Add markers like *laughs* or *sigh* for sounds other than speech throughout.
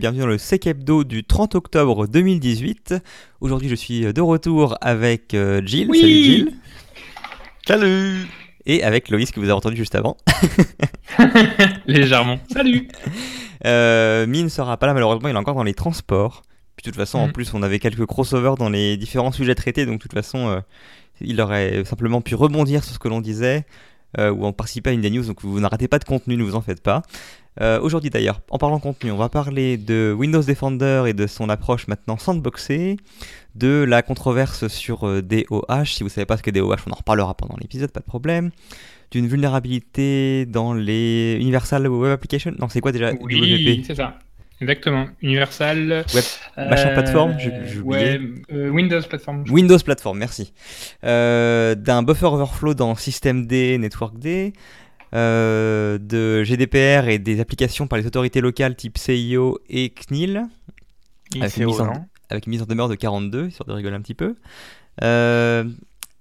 Bienvenue dans le Sec Hebdo du 30 octobre 2018. Aujourd'hui, je suis de retour avec euh, Jill. Oui. Salut Jill. Salut Et avec Loïs que vous avez entendu juste avant. *laughs* Légèrement. Salut. *laughs* Euh, Mi ne sera pas là malheureusement, il est encore dans les transports. Puis de toute façon, en Mhm. plus, on avait quelques crossovers dans les différents sujets traités, donc de toute façon, euh, il aurait simplement pu rebondir sur ce que l'on disait euh, ou en participer à une des news, donc vous n'arrêtez pas de contenu, ne vous en faites pas. Euh, Aujourd'hui d'ailleurs, en parlant contenu, on va parler de Windows Defender et de son approche maintenant sandboxée, de la controverse sur euh, DOH, si vous savez pas ce que DOH, on en reparlera pendant l'épisode, pas de problème, d'une vulnérabilité dans les Universal Web Applications, non c'est quoi déjà Oui, c'est ça. Exactement. Universal. Web- machin plateforme, j'ai-. Ouais, euh, Windows Platform. Windows Platform, merci. Euh, d'un buffer overflow dans Systemd, NetworkD, euh, de GDPR et des applications par les autorités locales type CIO et CNIL, avec une, mise en, non avec une mise en demeure de 42, histoire de rigoler un petit peu. Euh,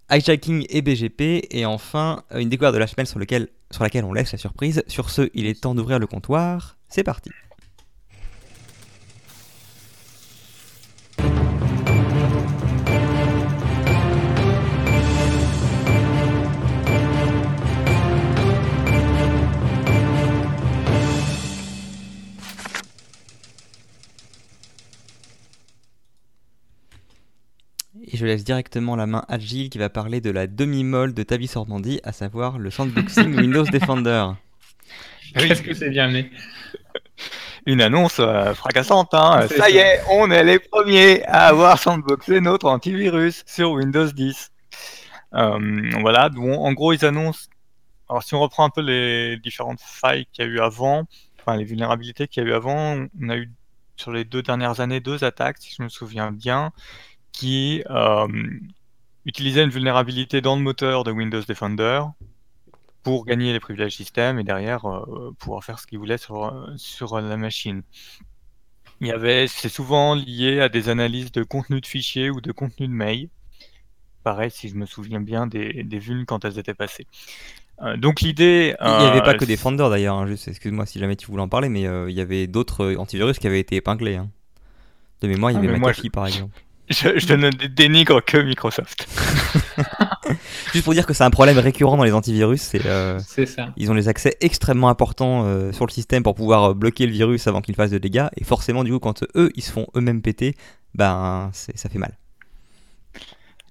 hijacking et BGP, et enfin une découverte de la semaine sur, lequel, sur laquelle on laisse la surprise. Sur ce, il est temps d'ouvrir le comptoir. C'est parti. Et je laisse directement la main à Gilles qui va parler de la demi-molle de Tavis Ormandi, à savoir le sandboxing *laughs* Windows Defender. Qu'est-ce que c'est bien amené Une annonce euh, fracassante, hein. Ça, ça. y est, on est les premiers à avoir sandboxé notre antivirus sur Windows 10. Euh, voilà, bon, en gros, ils annoncent. Alors, si on reprend un peu les différentes failles qu'il y a eu avant, enfin les vulnérabilités qu'il y a eu avant, on a eu sur les deux dernières années deux attaques, si je me souviens bien, qui euh, utilisaient une vulnérabilité dans le moteur de Windows Defender pour gagner les privilèges système et derrière euh, pouvoir faire ce qu'ils voulaient sur, sur la machine. Il y avait, c'est souvent lié à des analyses de contenu de fichiers ou de contenu de mail. Pareil, si je me souviens bien des, des vulnes quand elles étaient passées. Euh, donc l'idée. Il n'y avait pas que Defender d'ailleurs, hein, juste excuse-moi si jamais tu voulais en parler, mais il y avait d'autres antivirus qui avaient été épinglés. hein. De mémoire, il y Ah, avait moi, McAfee par exemple. Je, je ne dénigre que Microsoft. *laughs* Juste pour dire que c'est un problème récurrent dans les antivirus, c'est euh, ça. ils ont des accès extrêmement importants euh, sur le système pour pouvoir euh, bloquer le virus avant qu'il fasse de dégâts, et forcément du coup quand eux ils se font eux-mêmes péter, ben ça fait mal.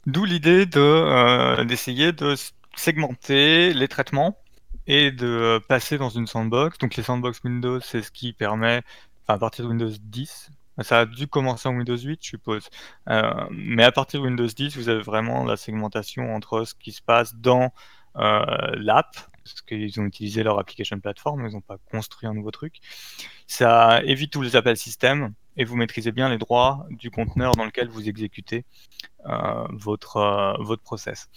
D'où l'idée de euh, d'essayer de segmenter les traitements et de passer dans une sandbox. Donc les sandbox Windows, c'est ce qui permet, enfin à partir de Windows 10, ça a dû commencer en Windows 8, je suppose. Euh, mais à partir de Windows 10, vous avez vraiment la segmentation entre ce qui se passe dans euh, l'app, parce qu'ils ont utilisé leur application platform, ils n'ont pas construit un nouveau truc. Ça évite tous les appels système et vous maîtrisez bien les droits du conteneur dans lequel vous exécutez euh, votre, votre process.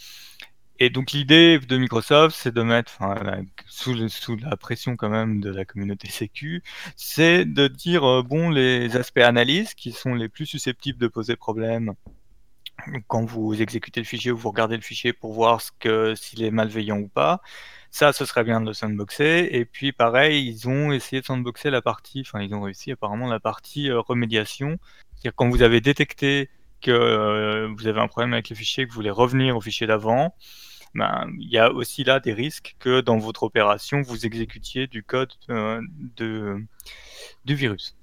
Et donc l'idée de Microsoft, c'est de mettre, la- sous, la pression quand même de la communauté *laughs* Sécu, c'est de dire, euh, bon, les aspects analyse qui sont les plus susceptibles de poser problème quand vous exécutez le fichier ou vous regardez le fichier pour voir s'il est malveillant ou pas, ça, ce serait bien de le sandboxer. Et puis pareil, ils ont essayé de sandboxer la partie, enfin ils ont réussi apparemment la partie euh, remédiation. C'est-à-dire quand vous avez détecté que euh, vous avez un problème avec le fichier, que vous voulez revenir au fichier d'avant, ben, il y a aussi là des risques que dans votre opération, vous exécutiez du code euh, de, du virus.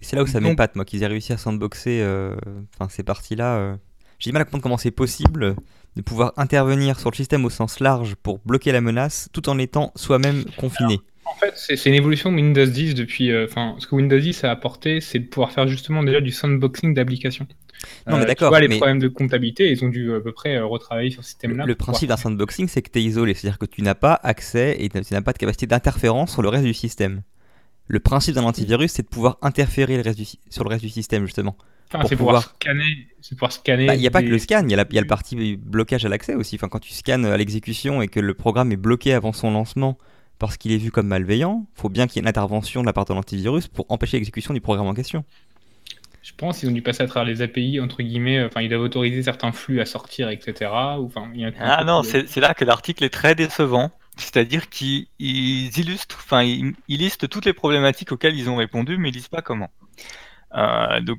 C'est là où ça Donc- m'épate moi qu'ils aient réussi à sandboxer euh, enfin ces parties-là. euh. J'ai du mal à comprendre comment c'est possible de pouvoir intervenir sur le système au sens large pour bloquer la menace tout en étant soi-même confiné. En fait, c'est c'est une évolution de Windows 10 depuis. euh, Enfin, ce que Windows 10 a apporté, c'est de pouvoir faire justement déjà du sandboxing d'applications. Non, mais tu d'accord, vois, les mais- problèmes de comptabilité, ils ont dû euh, à peu près euh, retravailler sur ce système-là. Le principe d'un sandboxing, c'est que tu es isolé, c'est-à-dire que tu n'as pas accès et tu n'as pas de capacité d'interférence sur le reste du système. Le principe d'un antivirus, c'est de pouvoir interférer le reste du sy- sur le reste du système, justement. Enfin, pour c'est pouvoir pouvoir- scanner. C'est pouvoir scanner. Bah, Il n'y a pas que le scan, il y, a la- il y a le parti blocage à l'accès aussi. Enfin, quand tu scannes à l'exécution et que le programme est bloqué avant son lancement parce qu'il est vu comme malveillant, faut bien qu'il y ait une intervention de la part de l'antivirus pour empêcher l'exécution du programme en question. Je pense qu'ils ont dû passer à travers les API, entre guillemets. Enfin, ils doivent autoriser certains flux à sortir, etc. Ou, enfin, il y a un Ah non, de- c'est là que l'article est très décevant. C'est-à-dire qu'ils illustrent, enfin, ils, listent toutes les problématiques auxquelles ils ont répondu, mais ils lisent pas comment. Euh, donc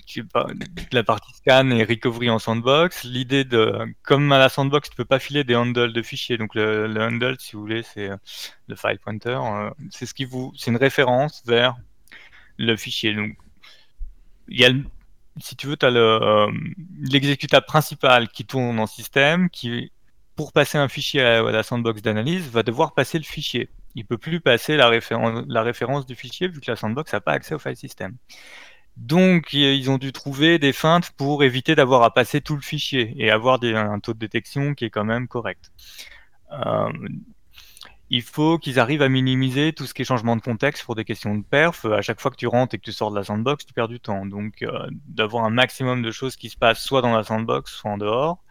la partie scan et recovery en sandbox. L'idée de, comme à la sandbox, tu peux pas filer des handles de fichiers. Donc le, handle, si vous voulez, c'est euh, le file pointer. Euh, c'est ce qui vous, c'est une référence vers le fichier. Donc il y a, si tu veux, tu as l'exécutable principal qui tourne en système, qui pour passer un fichier à, la sandbox d'analyse va devoir passer le fichier. Il peut plus passer la, la référence du fichier vu que la sandbox n'a pas accès au file system. Donc, ils ont dû trouver des feintes pour éviter d'avoir à passer tout le fichier et avoir un taux de détection qui est quand même correct. Euh, il faut qu'ils arrivent à minimiser tout ce qui est changement de contexte pour des questions de perf. À chaque fois que tu rentres et que tu sors de la sandbox, tu perds du temps. Donc, euh, d'avoir un maximum de choses qui se passent soit dans la sandbox, soit en dehors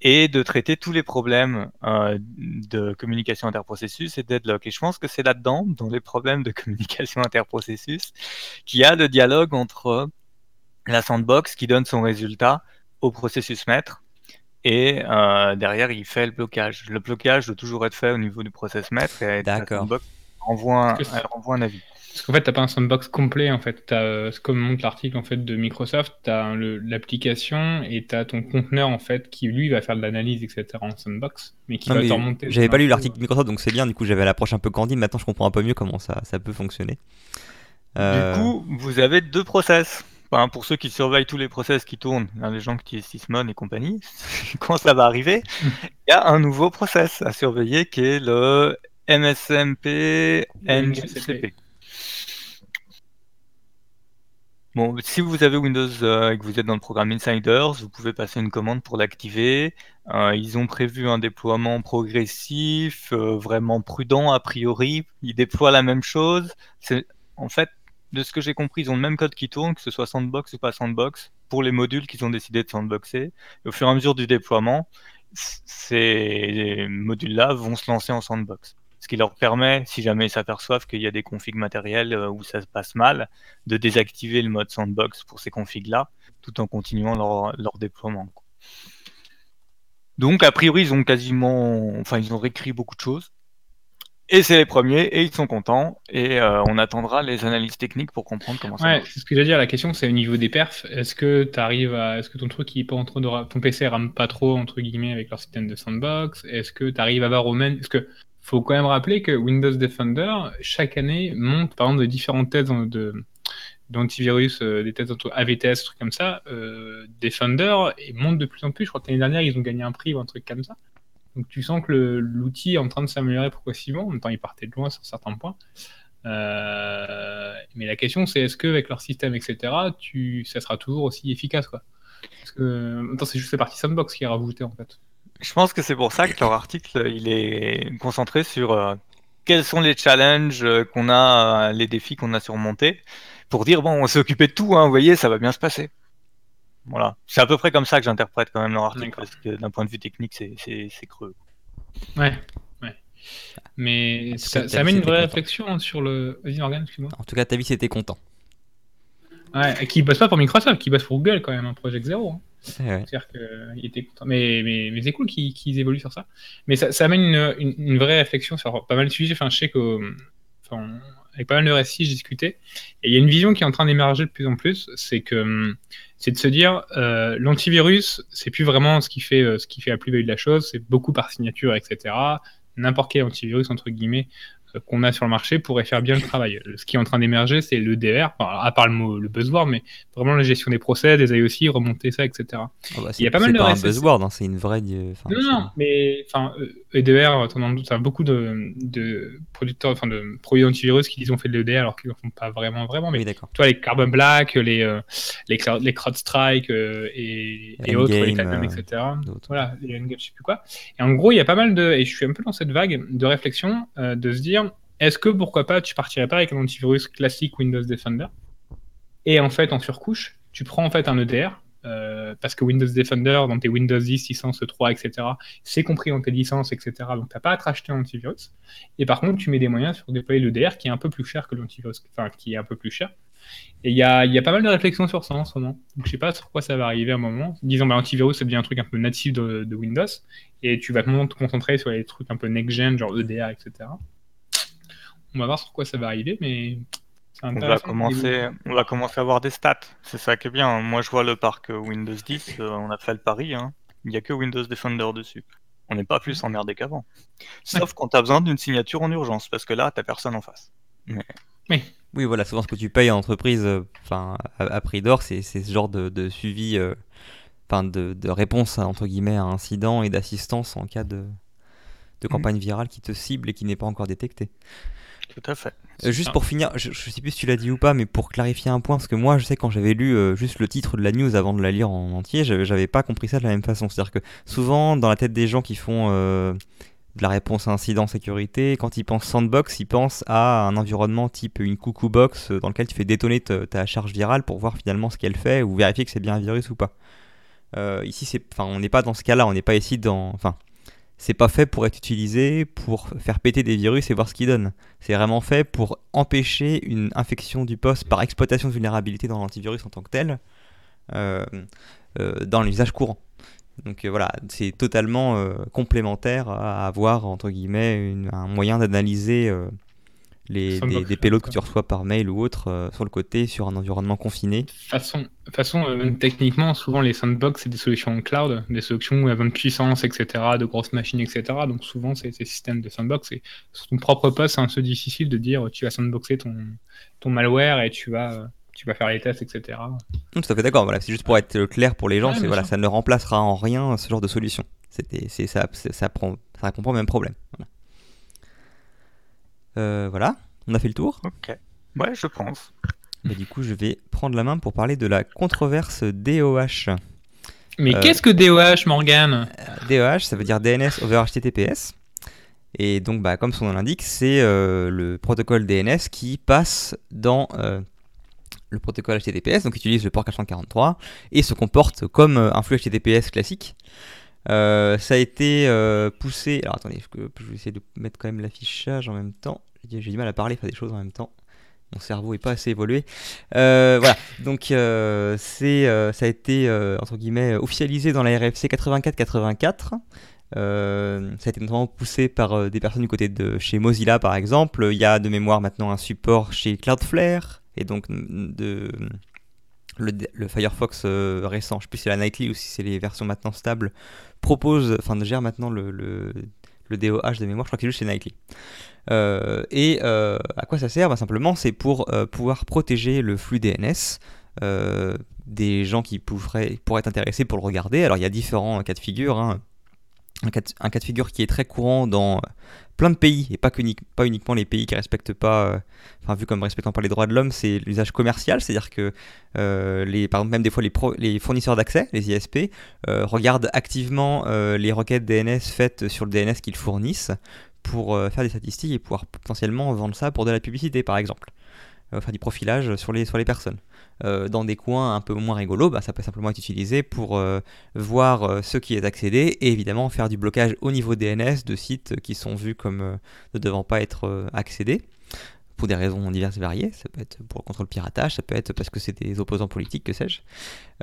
et de traiter tous les problèmes euh, de communication interprocessus et deadlock. Et je pense que c'est là-dedans, dans les problèmes de *laughs* communication interprocessus, qu'il y a le dialogue entre la sandbox qui donne son résultat au processus maître et euh, derrière il fait le blocage. Le blocage doit toujours être fait au niveau du process maître et la sandbox renvoie renvoie un avis. Parce qu'en fait, tu n'as pas un sandbox complet, en fait. As, comme montre l'article en fait, de Microsoft, tu as l'application et tu as ton conteneur, en fait, qui lui va faire de l'analyse, etc. en sandbox, mais qui va te remonter. J'avais pas lu l'article Microsoft, donc c'est bien, du coup, j'avais l'approche un peu candide. Maintenant, je comprends un peu mieux comment ça, ça peut fonctionner. Euh, du coup, vous avez deux process. Enfin, pour ceux qui surveillent tous les process qui tournent, hein, les gens qui utilisent Sysmon et compagnie, *laughs* quand ça va arriver, il y a un nouveau process à surveiller qui est le MSMP NCP. Bon, si vous avez Windows euh, et que vous êtes dans le programme Insiders, vous pouvez passer une commande pour l'activer. Euh, ils ont prévu un déploiement progressif, euh, vraiment prudent a priori. Ils déploient la même chose. En fait, de ce que j'ai compris, ils ont le même code qui tourne, que ce soit sandbox ou pas sandbox, pour les modules qu'ils ont décidé de sandboxer. Et au fur et à mesure du déploiement, ces modules-là vont se lancer en sandbox ce qui leur permet, si jamais ils s'aperçoivent qu'il y a des configs matériels euh, où ça se passe mal, de désactiver le mode sandbox pour ces configs-là, tout en continuant leur, déploiement. Donc, a priori, ils ont quasiment, enfin, ils ont réécrit beaucoup de choses. Et c'est les premiers, et ils sont contents, et euh, on attendra les analyses techniques pour comprendre comment ça ouais, C'est ce que j'allais dire, la question c'est au niveau des perfs, est-ce que tu arrives à, est-ce que ton truc, il est pas en train de, ton PC rame pas trop, entre guillemets, avec leur système de sandbox, est-ce que tu arrives à avoir au même, est-ce que faut quand même rappeler que Windows Defender, chaque année, monte par exemple de différentes tests de, d'antivirus, euh, des tests AVTS, trucs comme ça, euh, Defender, et monte de plus en plus. Je crois que l'année dernière, ils ont gagné un prix ou un truc comme ça. Donc tu sens que l'outil est en train de s'améliorer progressivement. En même temps, il partait de loin sur certains points. Euh, mais la question, c'est est-ce qu'avec leur système, etc., tu, ça sera toujours aussi efficace quoi? Parce que c'est juste la partie sandbox qui est rajoutée en fait. Je pense que c'est pour ça que leur article il est concentré sur euh, quels sont les challenges euh, qu'on a, les défis qu'on a surmontés, pour dire bon, on s'est occupé de tout, hein, vous voyez, ça va bien se passer. Voilà, c'est à peu près comme ça que j'interprète quand même leur article, parce que d'un point de vue technique, c'est creux. Ouais, ouais. Mais ça, amène une vraie réflexion hein, sur le. Vas-y, Morgan, excuse-moi. En tout cas, ta vie, c'était content. Ouais, qui bosse pas pour Microsoft, qui bosse pour Google quand même, un Project Zero. Hein. C'est-à-dire qu'il était content. Mais, mais, mais c'est cool qu'ils évoluent sur ça. Mais ça, amène une, une, vraie réflexion sur pas mal de sujets. Enfin, je sais que, enfin, avec pas mal de récits, j'ai discuté. Et il y a une vision qui est en train d'émerger de plus en plus. C'est que c'est de se dire euh, l'antivirus, c'est plus vraiment ce qui fait, euh, ce qui fait la plus-value de la chose. C'est beaucoup par signature, etc. N'importe quel antivirus, entre guillemets, qu'on a sur le marché pourrait faire bien le travail. Ce qui est en train d'émerger, c'est le DR, à part le mot le buzzword, mais vraiment la gestion des procès, des IOC, remonter ça, etc. Ah bah, il y a pas mal de pas un buzzword, hein, c'est une vraie. non, non, mais enfin, EDR, doute, ça beaucoup de, de, producteurs, enfin de produits antivirus qui disent on fait de l'EDR alors qu'ils ne font pas vraiment, vraiment. Mais toi, les Carbon Black, les euh, les, les CrowdStrike euh, et, et autres, les Titan, etc. Voilà, les Endgame, je sais plus quoi. Et en gros, il y a pas mal de, et je suis un peu dans cette vague de réflexion euh, de se dire est-ce que pourquoi pas tu partirais pas avec un antivirus classique Windows Defender? Et en fait en surcouche tu prends en fait un EDR euh, parce que Windows Defender dans tes Windows 10 licence 3 etc c'est compris dans tes licences etc donc t'as pas à te racheter un antivirus et par contre tu mets des moyens sur déployer l'EDR qui est un peu plus cher que l'antivirus enfin qui est un peu plus cher Et il y a, y a, pas mal de réflexions sur ça en ce moment. Donc je sais pas sur quoi ça va arriver à un moment. Disons, bah, antivirus, ça devient un truc un peu natif de, de Windows. Et tu vas te concentrer sur les trucs un peu next-gen, genre EDR, etc. On va voir sur quoi ça va arriver, mais on va, commencer, on va commencer à avoir des stats. C'est ça qui est bien. Moi, je vois le parc Windows 10. Euh, on a fait le pari. Hein. Il n'y a que Windows Defender dessus. On n'est pas plus emmerdé qu'avant. Sauf quand tu as besoin d'une signature en urgence, parce que là, tu personne en face. Oui. Oui, voilà, souvent ce que tu payes en entreprise euh, enfin, à, prix d'or, c'est ce genre de, suivi, euh, enfin de, réponse à, entre guillemets, à incident et d'assistance en cas de, de mm. campagne virale qui te cible et qui n'est pas encore détectée. Tout à fait. Euh, juste pour finir, je, je, sais plus si tu l'as dit ou pas, mais pour clarifier un point, parce que moi je sais quand j'avais lu euh, juste le titre de la news avant de la lire en entier, j'avais pas compris ça de la même façon. C'est-à-dire que souvent dans la tête des gens qui font euh, de la réponse à incident sécurité, quand ils pensent sandbox, ils pensent à un environnement type une coucou box dans lequel tu fais détonner ta charge virale pour voir finalement ce qu'elle fait ou vérifier que c'est bien un virus ou pas. ici, c'est, on n'est pas dans ce cas-là, on n'est pas ici dans, c'est pas fait pour être utilisé pour faire péter des virus et voir ce qu'ils donnent. C'est vraiment fait pour empêcher une infection du poste par exploitation de vulnérabilité dans l'antivirus en tant que tel euh, euh, dans l'usage courant. Donc euh, voilà, c'est totalement complémentaire à avoir entre guillemets un moyen d'analyser les, des, des payloads que tu reçois par mail ou autre euh, sur le côté sur un environnement confiné façon, façon euh, techniquement, souvent les sandbox, c'est des solutions cloud, des solutions où il y a de puissance, etc., de grosses machines, etc. Donc souvent, c'est ces systèmes de sandbox. Et sur ton propre poste, c'est un peu difficile de dire tu vas sandboxer ton, ton malware et tu vas, tu vas faire les tests, etc. Tout à fait d'accord. Voilà, c'est juste pour être clair pour les gens, c'est voilà, ça ne remplacera en rien ce genre de solution. C'était, c'est, ça, ça, prend, ça répond pas au même problème. Voilà. Euh, voilà, on a fait le tour. Ok. Ouais, je pense. Et du coup, je vais prendre la main pour parler de la controverse DOH. Mais euh, qu'est-ce que DOH, Morgan DOH, ça veut dire DNS over HTTPS. Et donc, bah, comme son nom l'indique, c'est euh, le protocole DNS qui passe dans le protocole HTTPS, donc utilise le port 443 et se comporte comme un flux HTTPS classique. ça a été poussé. Alors attendez, je, je, vais essayer de mettre quand même l'affichage en même temps? J'ai du mal à parler, faire des choses en même temps. Mon cerveau est pas assez évolué. Euh, voilà, donc euh, euh, ça a été entre guillemets officialisé dans la RFC 84-84. ça a été notamment poussé par des personnes du côté de chez Mozilla par exemple. Il y a de mémoire maintenant un support chez Cloudflare et donc de le, Firefox récent, je sais plus si c'est la Nightly ou si c'est les versions maintenant stables, propose, enfin gère maintenant le, le DOH de mémoire, je crois c'est juste chez Nightly. Euh, et euh, à quoi ça sert? Bah, Simplement, c'est pour euh, pouvoir protéger le flux DNS des gens qui pourraient, pourraient être intéressés pour le regarder. Alors il y a différents cas de figure. Hein. Un, cas de, figure qui est très courant dans plein de pays, et pas, que, pas uniquement les pays qui respectent pas, enfin vu comme respectant pas les droits de l'homme, c'est l'usage commercial, c'est-à-dire que les, par exemple même des fois les, fournisseurs d'accès, les ISP, regardent activement les requêtes DNS faites sur le DNS qu'ils fournissent pour euh, faire des statistiques et pouvoir potentiellement vendre ça pour de la publicité par exemple. Euh, faire du profilage sur les, sur les personnes. Euh, dans des coins un peu moins rigolos, bah, ça peut simplement être utilisé pour voir ce qui est accédé et évidemment faire du blocage au niveau DNS de sites qui sont vus comme ne devant pas être accédés pour des raisons diverses et variées. Ça peut être pour le contrôle piratage, ça peut être parce que c'est des opposants politiques, que sais-je.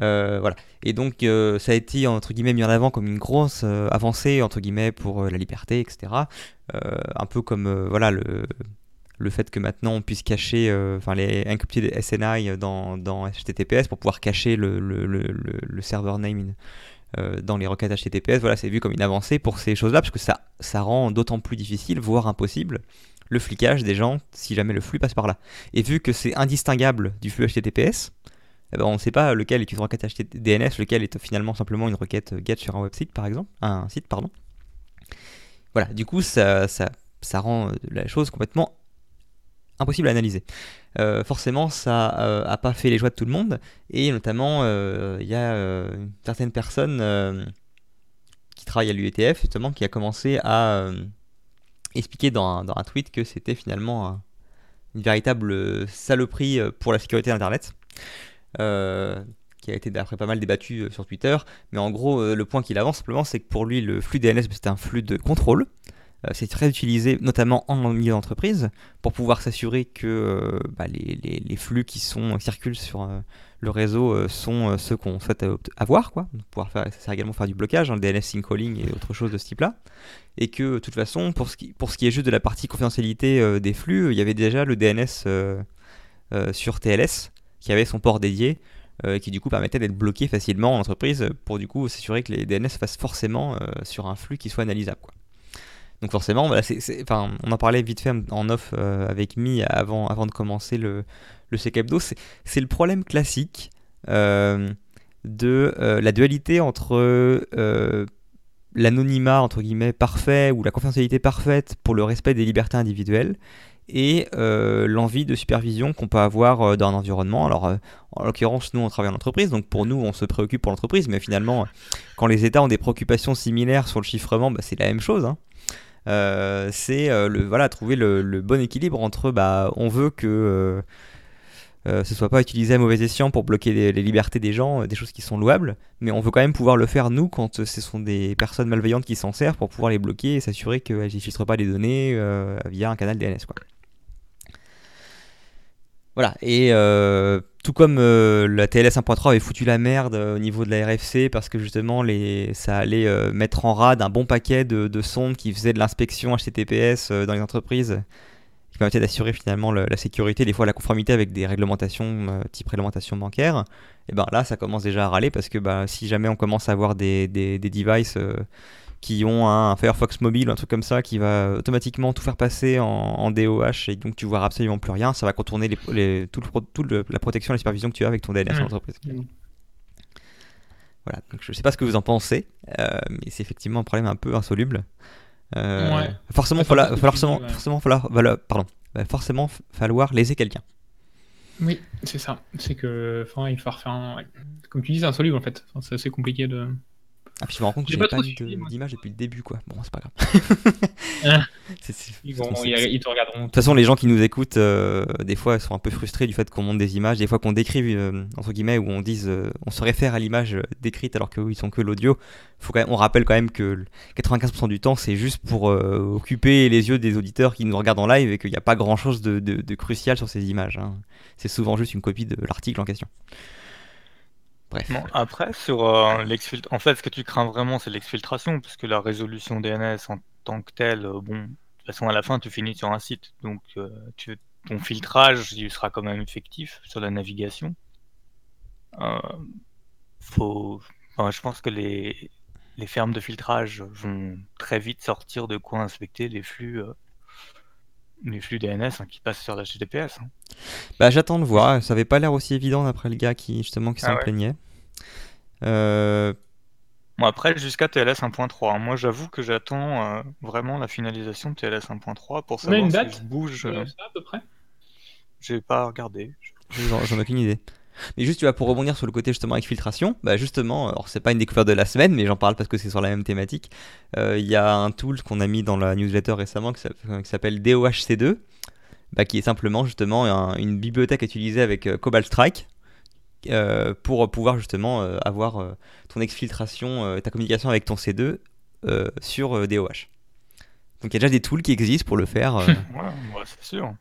Euh, voilà. Et donc, euh, ça a été entre guillemets mis en avant comme une grosse euh, avancée entre guillemets pour la liberté, etc. un peu comme voilà le le fait que maintenant on puisse cacher, enfin les encrypted SNI dans, dans, HTTPS pour pouvoir cacher le, le, le, le server name dans les requêtes HTTPS, voilà, c'est vu comme une avancée pour ces choses-là, parce que ça, ça rend d'autant plus difficile, voire impossible, le flicage des gens si jamais le flux passe par là. Et vu que c'est indistinguable du flux HTTPS, eh ben on ne sait pas lequel est une requête DNS, lequel est finalement simplement une requête GET sur un website par exemple, un site pardon. Voilà, du coup ça, ça, ça rend la chose complètement impossible à analyser. Euh, forcément, ça n'a euh, pas fait les joies de tout le monde, et notamment euh, il y a certaines personnes qui travaillent à l'UETF justement qui a commencé à expliqué dans un, dans un tweet que c'était finalement une véritable saloperie euh, pour la sécurité d'Internet. Euh, qui a été d'après pas mal débattu euh, sur Twitter. Mais en gros, le point qu'il avance simplement, c'est que pour lui, le flux DNS, c'était un flux de contrôle. C'est très utilisé, notamment en milieu d'entreprise, pour pouvoir s'assurer que bah, les, flux qui sont circulent sur le réseau sont ceux qu'on souhaite avoir, quoi. pouvoir faire, ça sert également faire du blocage, hein, le DNS sync calling et autre chose de ce type-là. Et que de toute façon, pour ce qui, est juste de la partie confidentialité des flux, il y avait déjà le DNS sur TLS qui avait son port dédié euh, qui du coup permettait d'être bloqué facilement en entreprise pour du coup s'assurer que les DNS fassent forcément euh, sur un flux qui soit analysable. Quoi. Donc forcément, on en parlait vite fait en off euh, avec Mi avant, de commencer le, le CKEBDO. C'est le problème classique de la dualité entre l'anonymat entre guillemets parfait ou la confidentialité parfaite pour le respect des libertés individuelles et euh, l'envie de supervision qu'on peut avoir euh, dans un environnement. Alors, euh, en l'occurrence, nous, on travaille en entreprise, donc pour nous, on se préoccupe pour l'entreprise, mais finalement, quand les États ont des préoccupations similaires sur le chiffrement, bah, c'est la même chose. Hein. C'est le voilà trouver le, bon équilibre entre bah on veut que ce soit pas utilisé à mauvais escient pour bloquer les, libertés des gens, des choses qui sont louables, mais on veut quand même pouvoir le faire nous quand ce sont des personnes malveillantes qui s'en servent pour pouvoir les bloquer et s'assurer qu'elles ne filtrent pas les données via un canal DNS. Quoi. Voilà, et euh, tout comme euh, la TLS 1.3 avait foutu la merde euh, au niveau de la RFC parce que justement les, ça allait mettre en rade un bon paquet de, sondes qui faisaient de l'inspection HTTPS dans les entreprises, qui permettait d'assurer finalement la sécurité, des fois la conformité avec des réglementations type réglementation bancaire, et ben là ça commence déjà à râler parce que bah, si jamais on commence à avoir des, des, des devices qui ont un Firefox mobile, un truc comme ça, qui va automatiquement tout faire passer en, DOH et donc tu vois absolument plus rien. Ça va contourner les, tout, la protection et la supervision que tu as avec ton DNS en entreprise. Voilà, donc je sais pas ce que vous en pensez, euh, mais c'est effectivement un problème un peu insoluble. Euh, ouais. Forcément, falloir, forcément, forcément, falloir, pardon, va forcément falloir léser quelqu'un. Oui, c'est ça. C'est que, enfin, il faut refaire un... Comme tu dis, c'est insoluble en fait. c'est assez compliqué de. Ah, puis je me rends compte que j'ai pas, pas d'image depuis le début, quoi. Bon, c'est pas grave. *laughs* Ah. *laughs* ils, te regarderont. De toute façon, les gens qui nous écoutent, euh, des fois, sont un peu frustrés du fait qu'on monte des images, des fois qu'on décrive, euh, entre guillemets, où on dise, euh, on se réfère à l'image décrite alors qu'ils sont que l'audio. Faut quand même, on rappelle quand même que 95% du temps, c'est juste pour occuper les yeux des auditeurs qui nous regardent en live et qu'il n'y a pas grand chose de, de, crucial sur ces images. Hein. C'est souvent juste une copie de l'article en question après, sur euh, en fait, ce que tu crains vraiment, c'est l'exfiltration, parce que la résolution DNS en tant que telle, euh, bon, de toute façon, à la fin, tu finis sur un site, donc euh, ton filtrage, il sera quand même effectif sur la navigation. faut, je pense que les, les fermes de filtrage vont très vite sortir de quoi inspecter les flux les flux DNS hein, qui passent sur l'HTTPS. Hein. Bah, j'attends de voir. Ça avait pas l'air aussi évident d'après le gars qui justement qui ah s'en plaignait. Euh, bon, après, jusqu'à TLS 1.3. Hein. Moi, j'avoue que j'attends euh, vraiment la finalisation de TLS 1.3 pour savoir si je bouge. Euh, à peu près? J'ai pas regardé. J'en ai aucune idée. Mais juste, tu vois, pour rebondir sur le côté justement exfiltration, bah justement, alors c'est pas une découverte de la semaine, mais j'en parle parce que c'est sur la même thématique. Euh, il y a un tool qu'on a mis dans la newsletter récemment qui s'appelle DOHC2, bah, qui est simplement justement une bibliothèque utilisée avec euh, Cobalt Strike. Euh, pour pouvoir justement avoir ton exfiltration, ta communication avec ton C2 sur DOH. Donc il y a déjà des tools qui existent pour le faire. *laughs* ouais, c'est sûr.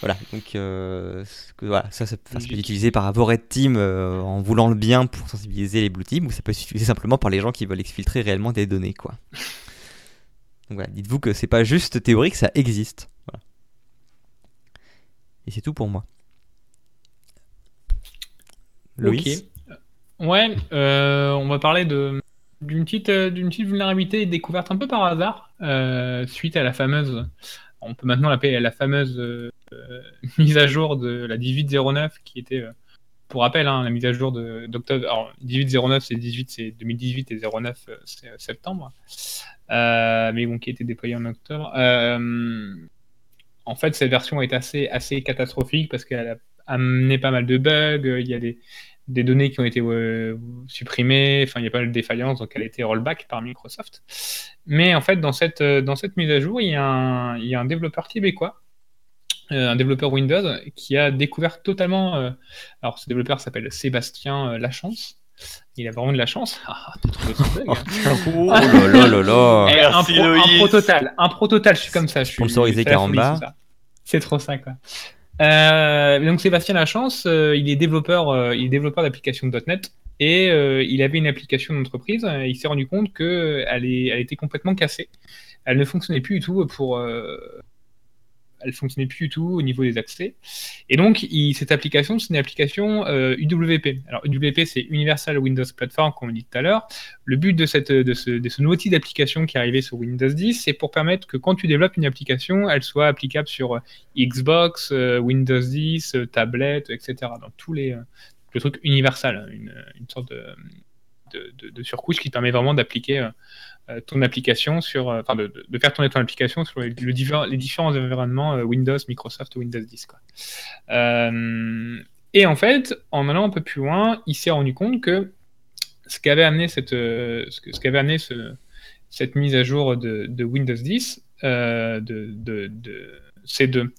Voilà, donc euh, voilà, ça, ça, peut être utilisé par un Red Team euh, en voulant le bien pour sensibiliser les Blue Team, ou ça peut être utilisé simplement par les gens qui veulent exfiltrer réellement des données, quoi. *laughs* Donc voilà, dites-vous que c'est pas juste théorique, ça existe. Et c'est tout pour moi. Loïs Ouais, euh, on va parler de d'une petite, d'une petite vulnérabilité découverte un peu par hasard suite à la fameuse on peut maintenant l'appeler la fameuse euh, *laughs* mise à jour de la 1809 qui était, euh, pour rappel, hein, la mise à jour d'octobre. Alors 1809 c'est 18, c'est 2018 et 09 euh, c'est septembre, mais bon qui a été déployée en octobre. en fait, cette version est assez, assez catastrophique parce qu'elle a amené pas mal de bugs. Il y a des, des données qui ont été euh, supprimées, enfin il y a pas mal de défaillances, donc elle a été rollback par Microsoft. Mais en fait, dans cette, euh, dans cette mise à jour, il y a un, il y a un développeur québécois, euh, un développeur Windows, qui a découvert totalement. alors ce développeur s'appelle Sébastien Lachance. Il a vraiment de la chance. Ah, t'as trouvé son bug, hein. *laughs* Oh là là là là. Eh, un, pro, un Loïs. pro total, un pro total, je suis comme ça. Je suis, Sponsorisé c'est la folie, Caramba. c'est ça. C'est trop ça, quoi. Euh, donc Sébastien Lachance, euh, il est développeur, euh, il est développeur d'applications .NET et euh, il avait une application d'entreprise. euh, il s'est rendu compte que elle, est, elle était complètement cassée. Elle ne fonctionnait plus du tout pour. Euh, elle fonctionnait plus du tout au niveau des accès. Et donc, cette application, c'est une application euh, UWP. Alors, UWP, c'est Universal Windows Platform, comme on dit tout à l'heure. Le but de, cette, de, ce, de nouveau type d'application qui est arrivé sur Windows 10, c'est pour permettre que quand tu développes une application, elle soit applicable sur euh, Xbox, euh, Windows 10, euh, tablette, etc. Dans tous les euh, le truc universal, une, une sorte de, de, de- surcouche qui permet vraiment d'appliquer euh, euh, ton application sur, euh, enfin de, de- faire tourner ton application sur les, le divers- les différents environnements euh, Windows, Microsoft Windows 10. Quoi. Euh, et en fait, en allant un peu plus loin, il s'est rendu compte que ce qu'avait amené cette, euh, ce qu'avait amené ce- cette mise à jour de, Windows 10, euh, de, de, de C2,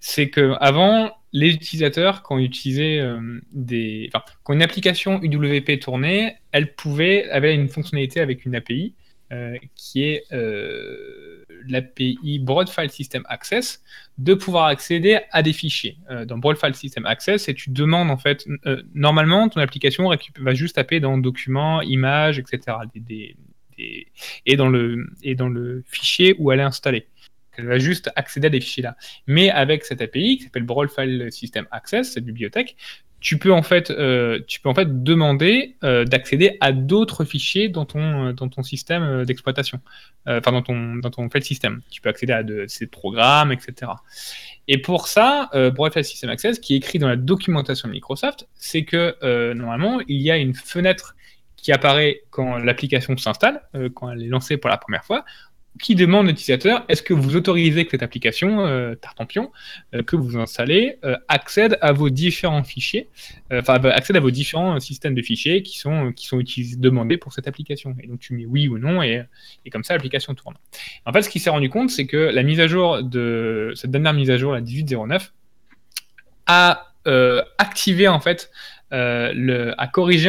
c'est que avant les utilisateurs, quand euh, des, quand une application UWP tournait, elle pouvait avait une fonctionnalité avec une API euh, qui est euh, l'API Broad File System Access, de pouvoir accéder à des fichiers. Euh, dans Broad File System Access, et tu demandes en fait, normalement, ton application va juste taper dans documents, images, etc. et, dans le, et dans le fichier où elle est installée. Elle va juste accéder à des fichiers là. Mais avec cette API qui s'appelle Broad File System Access, cette bibliothèque, tu peux en fait, euh, tu peux en fait demander euh, d'accéder à d'autres fichiers dans ton, euh, dans ton système d'exploitation, enfin dans ton, dans ton file system. Tu peux accéder à de, ces programmes, etc. Et pour ça, Broad File System Access, qui est écrit dans la documentation de Microsoft, c'est que normalement, il y a une fenêtre qui apparaît quand l'application s'installe, quand elle est lancée pour la première fois, qui demande à l'utilisateur est-ce que vous autorisez que cette application, euh, Tartampion, euh, que vous installez, euh, accède à vos différents fichiers, euh, enfin accède à vos différents systèmes de fichiers qui sont, qui sont demandés pour cette application. Et donc tu mets oui ou non, et, et comme ça l'application tourne. En fait, ce qu'il s'est rendu compte, c'est que la mise à jour de cette dernière mise à jour, la 1809, a activé en fait euh, le,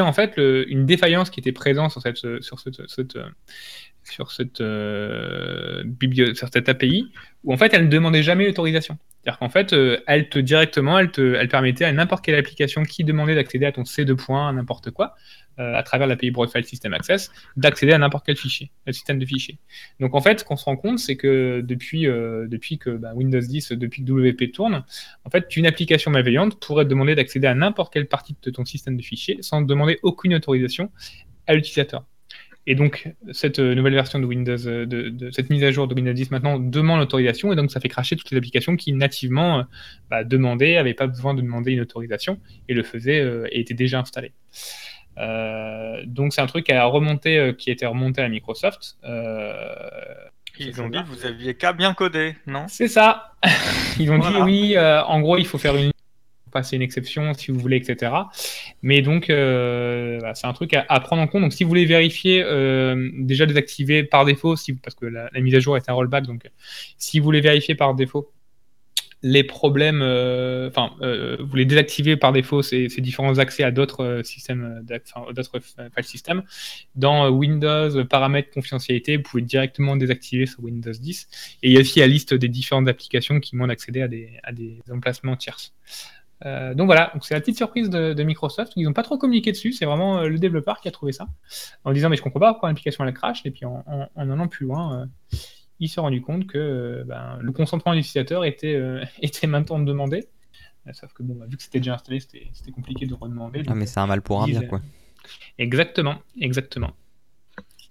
en fait le- une défaillance qui était présente sur cette sur cette, sur cette euh, API où en fait elle ne demandait jamais l'autorisation. C'est-à-dire qu'en fait, euh, elle te directement, elle te, elle permettait à n'importe quelle application qui demandait d'accéder à ton C2 point, à n'importe quoi, euh, à travers l'API Broad File System Access, d'accéder à n'importe quel fichier, le système de fichiers. Donc en fait, ce qu'on se rend compte, c'est que depuis, euh, depuis que bah, Windows 10, depuis que WP tourne, en fait, une application malveillante pourrait te demander d'accéder à n'importe quelle partie de ton système de fichiers sans demander aucune autorisation à l'utilisateur. Et donc, cette euh, nouvelle version de Windows, euh, de, de- cette mise à jour de Windows 10 maintenant demande l'autorisation et donc ça fait cracher toutes les applications qui nativement euh, bah, demandaient, n'avaient pas besoin de demander une autorisation et le faisaient euh, et étaient déjà installés. Euh, donc c'est un truc qui a remonté, euh, qui a été remonté à Microsoft. Ils ont dit vous aviez qu'à bien coder, non? C'est ça. *laughs* Ils ont Voilà. dit oui, en gros, il faut faire une passer une exception si vous voulez, etc. Mais donc, euh, c'est un truc à, prendre en compte. Donc, si vous voulez vérifier, euh, déjà désactiver par défaut, si, parce que la, mise à jour est un rollback, donc si vous voulez vérifier par défaut les problèmes, euh, enfin, vous voulez désactiver par défaut ces, différents accès à d'autres systèmes, d'autres file systems, dans Windows, paramètres confidentialité, vous pouvez directement désactiver sur Windows 10. Et il y a aussi la liste des différentes applications qui demandent d'accéder à des, à des emplacements tierces. Euh, donc voilà, donc c'est la petite surprise de, de Microsoft. Ils n'ont pas trop communiqué dessus, c'est vraiment euh, le développeur qui a trouvé ça. En disant, mais je comprends pas pourquoi l'application elle crash. Et puis en, en, en allant plus loin, euh, il s'est rendu compte que euh, ben, le consentement de l'utilisateur était, euh, *laughs* était maintenant demandé. Sauf que bon, bah, vu que c'était déjà installé, c'était compliqué de redemander. Ah, mais c'est un mal pour un bien, quoi. Exactement, exactement.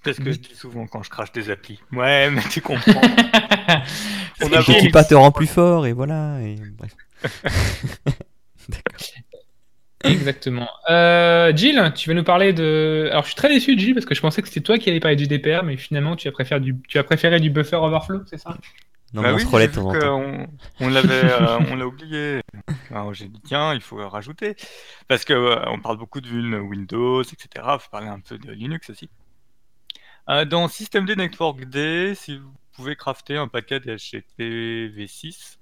C'est ce que je dis souvent quand je crache des applis. Ouais, mais tu comprends. *laughs* On a Le chier, petit mais- pas te rend plus fort, et voilà. Et... Bref. *laughs* D'accord. Exactement. Euh, Jill, tu vas nous parler de. Alors, je suis très déçu, Jill, parce que je pensais que c'était toi qui allais parler du GDPR, mais finalement, tu as préféré du, tu as préféré du buffer overflow, c'est ça? Non, Bah mais on oui, se qu'on- On, l'avait, euh, on l'a oublié. Alors j'ai dit tiens, il faut rajouter parce que euh, on parle beaucoup de Windows, etc. Il faut parler un peu de Linux aussi. Euh, dans Systemd Network D, si vous pouvez crafter un paquet DHCP v6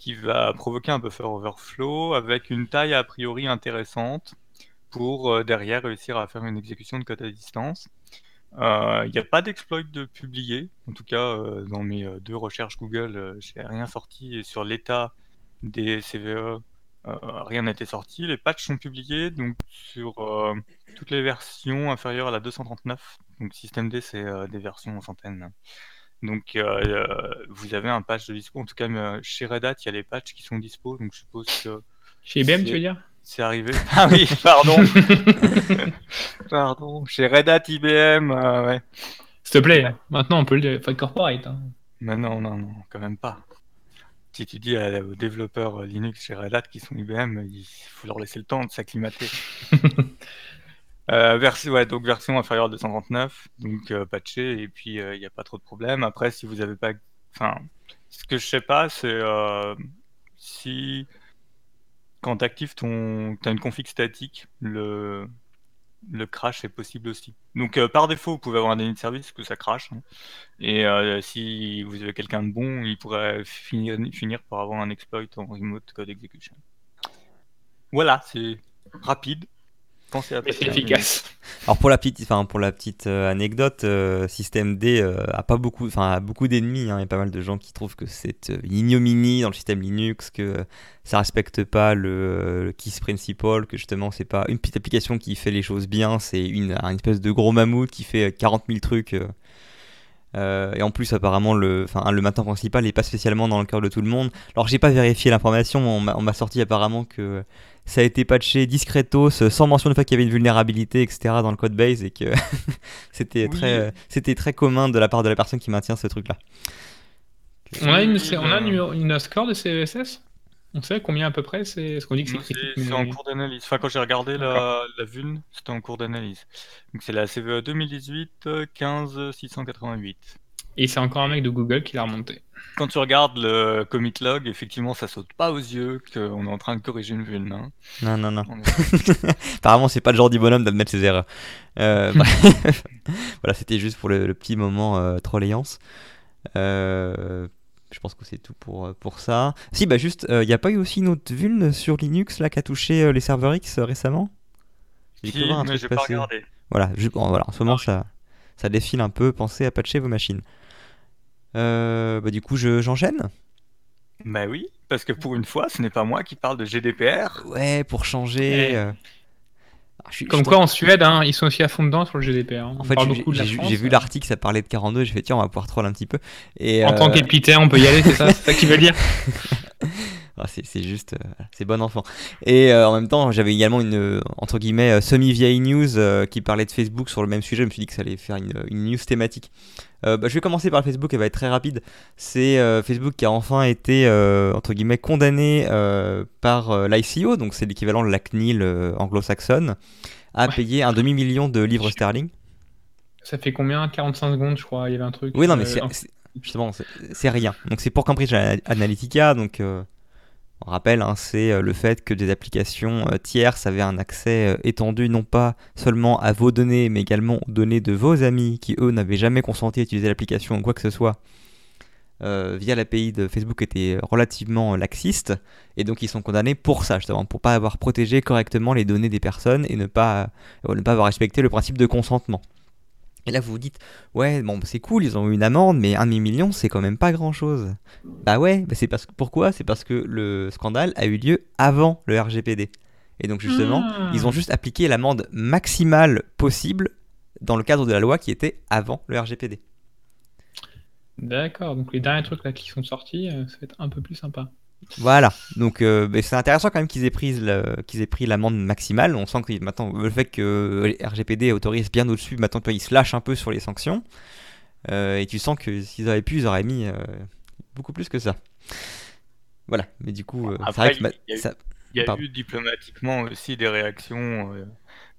qui va provoquer un buffer overflow avec une taille a priori intéressante pour euh, derrière réussir à faire une exécution de code à distance. Euh, Il n'y a pas d'exploit de publié. En tout cas, euh, dans mes deux recherches Google, euh, j'ai rien sorti sur l'état des CVE. rien n'a été sorti. Les patchs sont publiés donc sur toutes les versions inférieures à la 239. Donc systemd, c'est euh, des versions en centaines. Donc euh, euh, vous avez un patch de dispo. En tout cas, euh, chez Red Hat, il y a les patchs qui sont dispo. Donc je suppose que Chez IBM, tu veux dire? c'est arrivé. *laughs* Ah oui, pardon. *laughs* pardon. Chez Red Hat IBM, euh, ouais. S'il te plaît, maintenant on peut le dire. Être corporate. hein. Mais non, non, non, quand même pas. Si tu dis à- aux développeurs Linux chez Red Hat qui sont IBM, il faut leur laisser le temps de s'acclimater. *laughs* Euh, version, inférieure à 239, donc euh, patché, et puis il n'y a pas trop de problème. Après, si vous avez pas. Enfin, ce que je sais pas, c'est euh, si quand tu actives ton. As une config statique, le, crash est possible aussi. Donc euh, par défaut, vous pouvez avoir un déni de service que ça crache. hein. Et euh, si vous avez quelqu'un de bon, il pourrait finir, finir par avoir un exploit en remote code execution. Voilà, c'est rapide. Pensez à passer efficace. Alors pour la petite, enfin pour la petite euh, anecdote, euh, systemd euh, a pas beaucoup, enfin a beaucoup d'ennemis. hein. Il y a pas mal de gens qui trouvent que c'est euh, une ignominie dans le système Linux, que euh, ça respecte pas le, le KISS principle, que justement c'est pas une petite application qui fait les choses bien, c'est une, un espèce de gros mammouth qui fait 40 000 trucs. Euh. Et en plus apparemment le, enfin le matin principal est pas spécialement dans le cœur de tout le monde. Alors j'ai pas vérifié l'information, on m'a sorti apparemment que ça a été patché discretos, sans mention du fait qu'il y avait une vulnérabilité, etc. dans le code base et que *laughs* c'était Oui. très, c'était très commun de la part de la personne qui maintient ce truc-là. On a, une, on a une score de CVSS On sait combien à peu près c'est ce qu'on dit que c'est critique. C'est mais- en cours d'analyse. Enfin, quand j'ai regardé la, la c'était en cours d'analyse. Donc c'est la CVE 2018 euh, 15 688. Et c'est encore un mec de Google qui l'a remonté. Quand tu regardes le commit log, effectivement, ça saute pas aux yeux qu'on est en train de corriger une vuln. hein. Non, non, non. On est- *laughs* Apparemment, c'est pas le genre du bonhomme d'admettre ses erreurs. Euh, *laughs* voilà, c'était juste pour le, le petit moment euh, trolléance. Euh, je pense que c'est tout pour, euh, pour ça. Si, bah juste, il n'y a pas eu aussi une autre vulne sur Linux là qui a touché euh, les serveurs X euh, récemment? J'ai Si, mais pas regardé. Voilà, bon, voilà, en ce moment ça, ça défile un peu. Pensez à patcher vos machines. Euh, bah, du coup, je- j'enchaîne? Bah oui, parce que pour une fois, ce n'est pas moi qui parle de GDPR. Ouais, pour changer. Ouais. Euh, ah, je Comme je quoi en Suède, hein, ils sont aussi à fond dedans sur le GDPR. hein. En fait, j'ai vu euh. l'article, ça parlait de 42, j'ai fait tiens, on va pouvoir troll un petit peu. Et, En euh, tant qu'épithète, on peut y aller, c'est ça C'est ça qu'il veut dire *laughs* ah, c'est juste, euh, c'est bon enfant. Et euh, en même temps, j'avais également une, euh, entre guillemets, euh, semi-vieille news euh, qui parlait de Facebook sur le même sujet. Je me suis dit que ça allait faire une, une news thématique. Euh, bah, je vais commencer par Facebook, elle va être très rapide. C'est euh, Facebook qui a enfin été, euh, entre guillemets, condamné par l'ICO, donc c'est l'équivalent de la CNIL anglo-saxonne, à Ouais. payer un demi-million de livres sterling. Ça fait combien? 45 secondes, je crois. Il y avait un truc. Oui, non, mais c'est en- c'est- justement, c'est- c'est rien. Donc c'est pour Cambridge Analytica. Donc on rappelle, hein, c'est euh, le fait que des applications euh, tierces avaient un accès euh, étendu non pas seulement à vos données, mais également aux données de vos amis qui eux n'avaient jamais consenti à utiliser l'application ou quoi que ce soit. via l'API de Facebook était relativement laxiste et donc ils sont condamnés pour ça justement pour pas avoir protégé correctement les données des personnes et ne pas ne pas avoir respecté le principe de consentement. Et là, vous vous dites, ouais, bon, c'est cool, ils ont eu une amende, mais un demi-million, c'est quand même pas grand-chose. Bah ouais, bah c'est parce que pourquoi? C'est parce que le scandale a eu lieu avant le RGPD. Et donc justement, Ah. ils ont juste appliqué l'amende maximale possible dans le cadre de la loi qui était avant le RGPD. D'accord, donc les derniers trucs là qui sont sortis, euh, ça va être un peu plus sympa. Voilà, donc euh, c'est intéressant quand même qu'ils aient pris le- qu'ils aient pris l'amende maximale. On sent que maintenant le fait que RGPD autorise bien au-dessus, maintenant ils se lâchent un peu sur les sanctions. Euh, et tu sens que s'ils avaient pu, ils auraient mis euh, beaucoup plus que ça. Voilà, mais du coup, Après, il y a eu- ça- Il y a Pardon. eu diplomatiquement aussi des réactions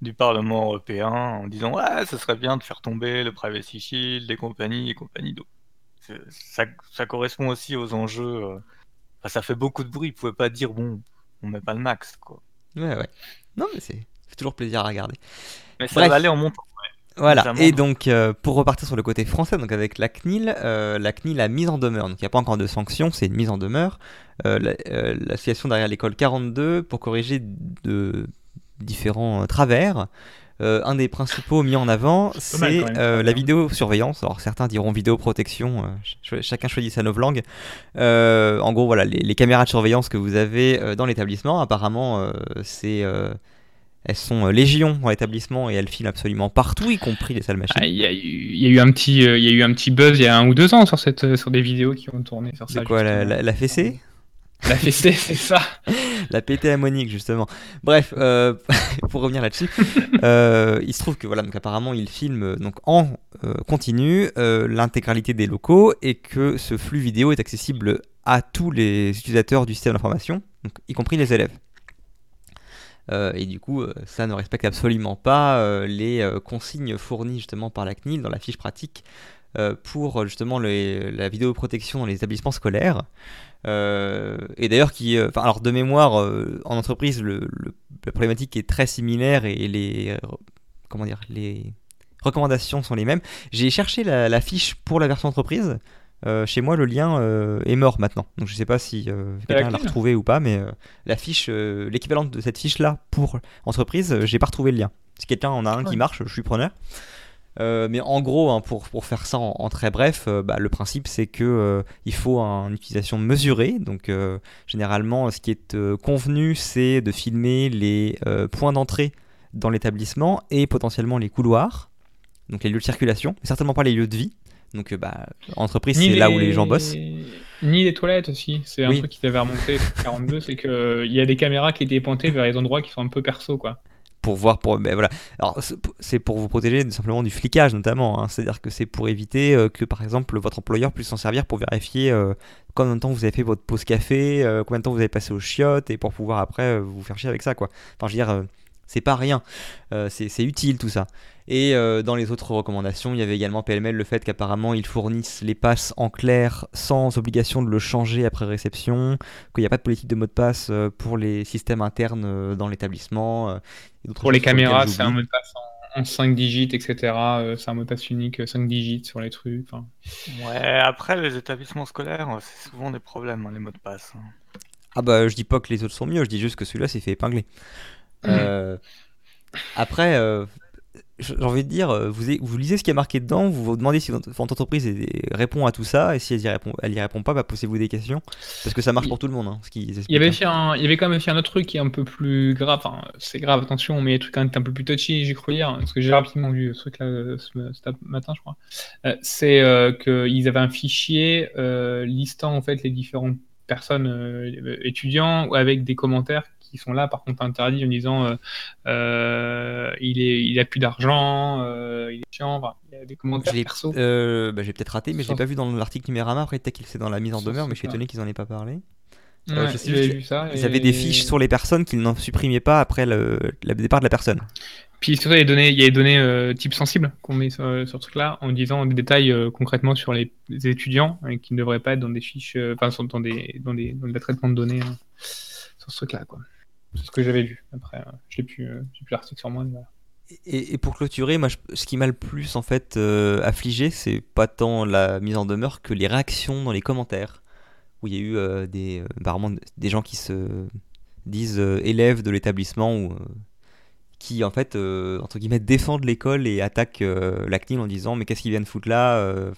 du Parlement européen en disant ouais, ce serait bien de faire tomber le Privacy Shield et compagnie et compagnie. Donc, c'est- ça, ça correspond aussi aux enjeux. Enfin, ça fait beaucoup de bruit. Vous pouvez pas dire bon, on met pas le max quoi. ouais, ouais. Non, mais c'est toujours plaisir à regarder. Mais ça Bref. va aller en montant. Voilà, et donc euh, pour repartir sur le côté français, donc avec la CNIL, euh, la CNIL a mise en demeure, donc il n'y a pas encore de sanctions, c'est une mise en demeure, euh, l'association derrière l'école 42 pour corriger de, différents travers. Un des principaux mis en avant, c'est la vidéosurveillance. Alors certains diront vidéoprotection, chacun choisit sa novlangue. en gros, voilà, les, les, caméras de surveillance que vous avez dans l'établissement, apparemment, c'est elles sont euh, légion dans l'établissement et elles filent absolument partout, y compris les salles machines. Ah, il y, a eu un petit, euh, il y a eu un petit buzz il y a un ou deux ans sur cette, euh, sur des vidéos qui ont tourné sur ça. C'est quoi la, la, fessée? La fessée, *laughs* c'est ça. la pété à Monique justement. Bref, *laughs* pour revenir là-dessus, il se trouve que voilà, donc apparemment il filme donc en continu l'intégralité des locaux et que ce flux vidéo est accessible à tous les utilisateurs du système d'information, y compris les élèves. Euh, et du coup, euh, ça ne respecte absolument pas euh, les consignes fournies justement par la CNIL dans la fiche pratique pour justement la vidéoprotection dans les établissements scolaires. Et d'ailleurs, qui, alors de mémoire, en entreprise, le, la problématique est très similaire et les, comment dire, les recommandations sont les mêmes. J'ai cherché la, fiche pour la version entreprise. Euh, chez moi, le lien euh, est mort maintenant. Donc je sais pas si euh, quelqu'un l'a retrouvé ou pas, mais la fiche, l'équivalent de cette fiche-là pour entreprise, j'ai pas retrouvé le lien. Si quelqu'un en a un qui marche, je suis preneur. Mais en gros, hein, pour, pour, faire ça en, très bref, bah, le principe c'est que il faut une utilisation mesurée. Donc généralement, ce qui est convenu, c'est de filmer les points d'entrée dans l'établissement et potentiellement les couloirs, donc les lieux de circulation, mais certainement pas les lieux de vie. Donc, euh, bah, entreprise, c'est là où les gens bossent. Ni les toilettes aussi. C'est un truc qui t'avait remonté 42, c'est qu'il y a des caméras qui étaient pointées vers les endroits qui sont un peu perso, quoi. Pour voir, pour, ben voilà. Alors, c'est pour vous protéger simplement du flicage, notamment. Hein. C'est-à-dire que c'est pour éviter euh, que, par exemple, votre employeur puisse s'en servir pour vérifier euh, combien de temps vous avez fait votre pause café, combien de temps vous avez passé aux chiottes, et pour pouvoir après vous faire chier avec ça, quoi. Enfin, je veux dire, c'est pas rien. c'est utile tout ça. Et euh, dans les autres recommandations, il y avait également PLML le fait qu'apparemment ils fournissent les passes en clair sans obligation de le changer après réception, qu'il n'y a pas de politique de mot de passe euh, pour les systèmes internes euh, dans l'établissement. Pour les caméras, c'est un mot de passe en, 5 digits, etc. c'est un mot de passe unique 5 digits sur les trucs. Ouais, après les établissements scolaires, c'est souvent des problèmes, hein, les mots de passe. Hein. Ah bah je dis pas que les autres sont mieux, je dis juste que celui-là s'est fait épingler. Mmh. Après, j'ai envie de dire, euh, vous, vous lisez ce qui est marqué dedans, vous vous demandez si votre, entreprise répond à tout ça, et si elle y répond, elle y répond pas, bah, posez-vous des questions, parce que ça marche pour tout le monde. Hein, ce qui, il, y avait hein. il y avait quand même fait un autre truc qui est un peu plus grave, enfin, c'est grave, attention, mais a des trucs un peu plus touchy, j'ai cru lire, parce que j'ai rapidement vu ce truc-là euh, ce, matin, je crois. Euh, c'est qu'ils avaient un fichier listant en fait les différentes personnes étudiants avec des commentaires qui sont là, par contre, interdits en disant euh, euh, il, est, il a plus d'argent, euh, il est chiant, il y a des commentaires perso. Bah, j'ai peut-être raté, mais je l'ai pas vu dans l'article Numérama. Après, peut-être qu'il c'est dans la mise en demeure, mais je suis étonné qu'ils en aient pas parlé. Ouais, vu ça, ils avaient des fiches sur les personnes qu'ils n'en supprimaient pas après le, départ de la personne. Puis surtout, il y a des données, il y a des données type sensibles qu'on met sur, ce truc-là, en disant des détails concrètement sur les, étudiants qui ne devraient pas être dans des fiches, enfin, dans des, dans des, dans des traitements de données hein, sur ce truc-là, quoi. C'est ce que j'avais lu. Après, euh, je n'ai plus, euh, plus l'article sur moi. Et, pour clôturer, moi, ce qui m'a le plus en fait euh, affligé, c'est pas tant la mise en demeure que les réactions dans les commentaires, où il y a eu des, des gens qui se disent élèves de l'établissement ou qui en fait entre guillemets défendent l'école et attaquent la CNIL en disant mais qu'est-ce qu'ils viennent foutre là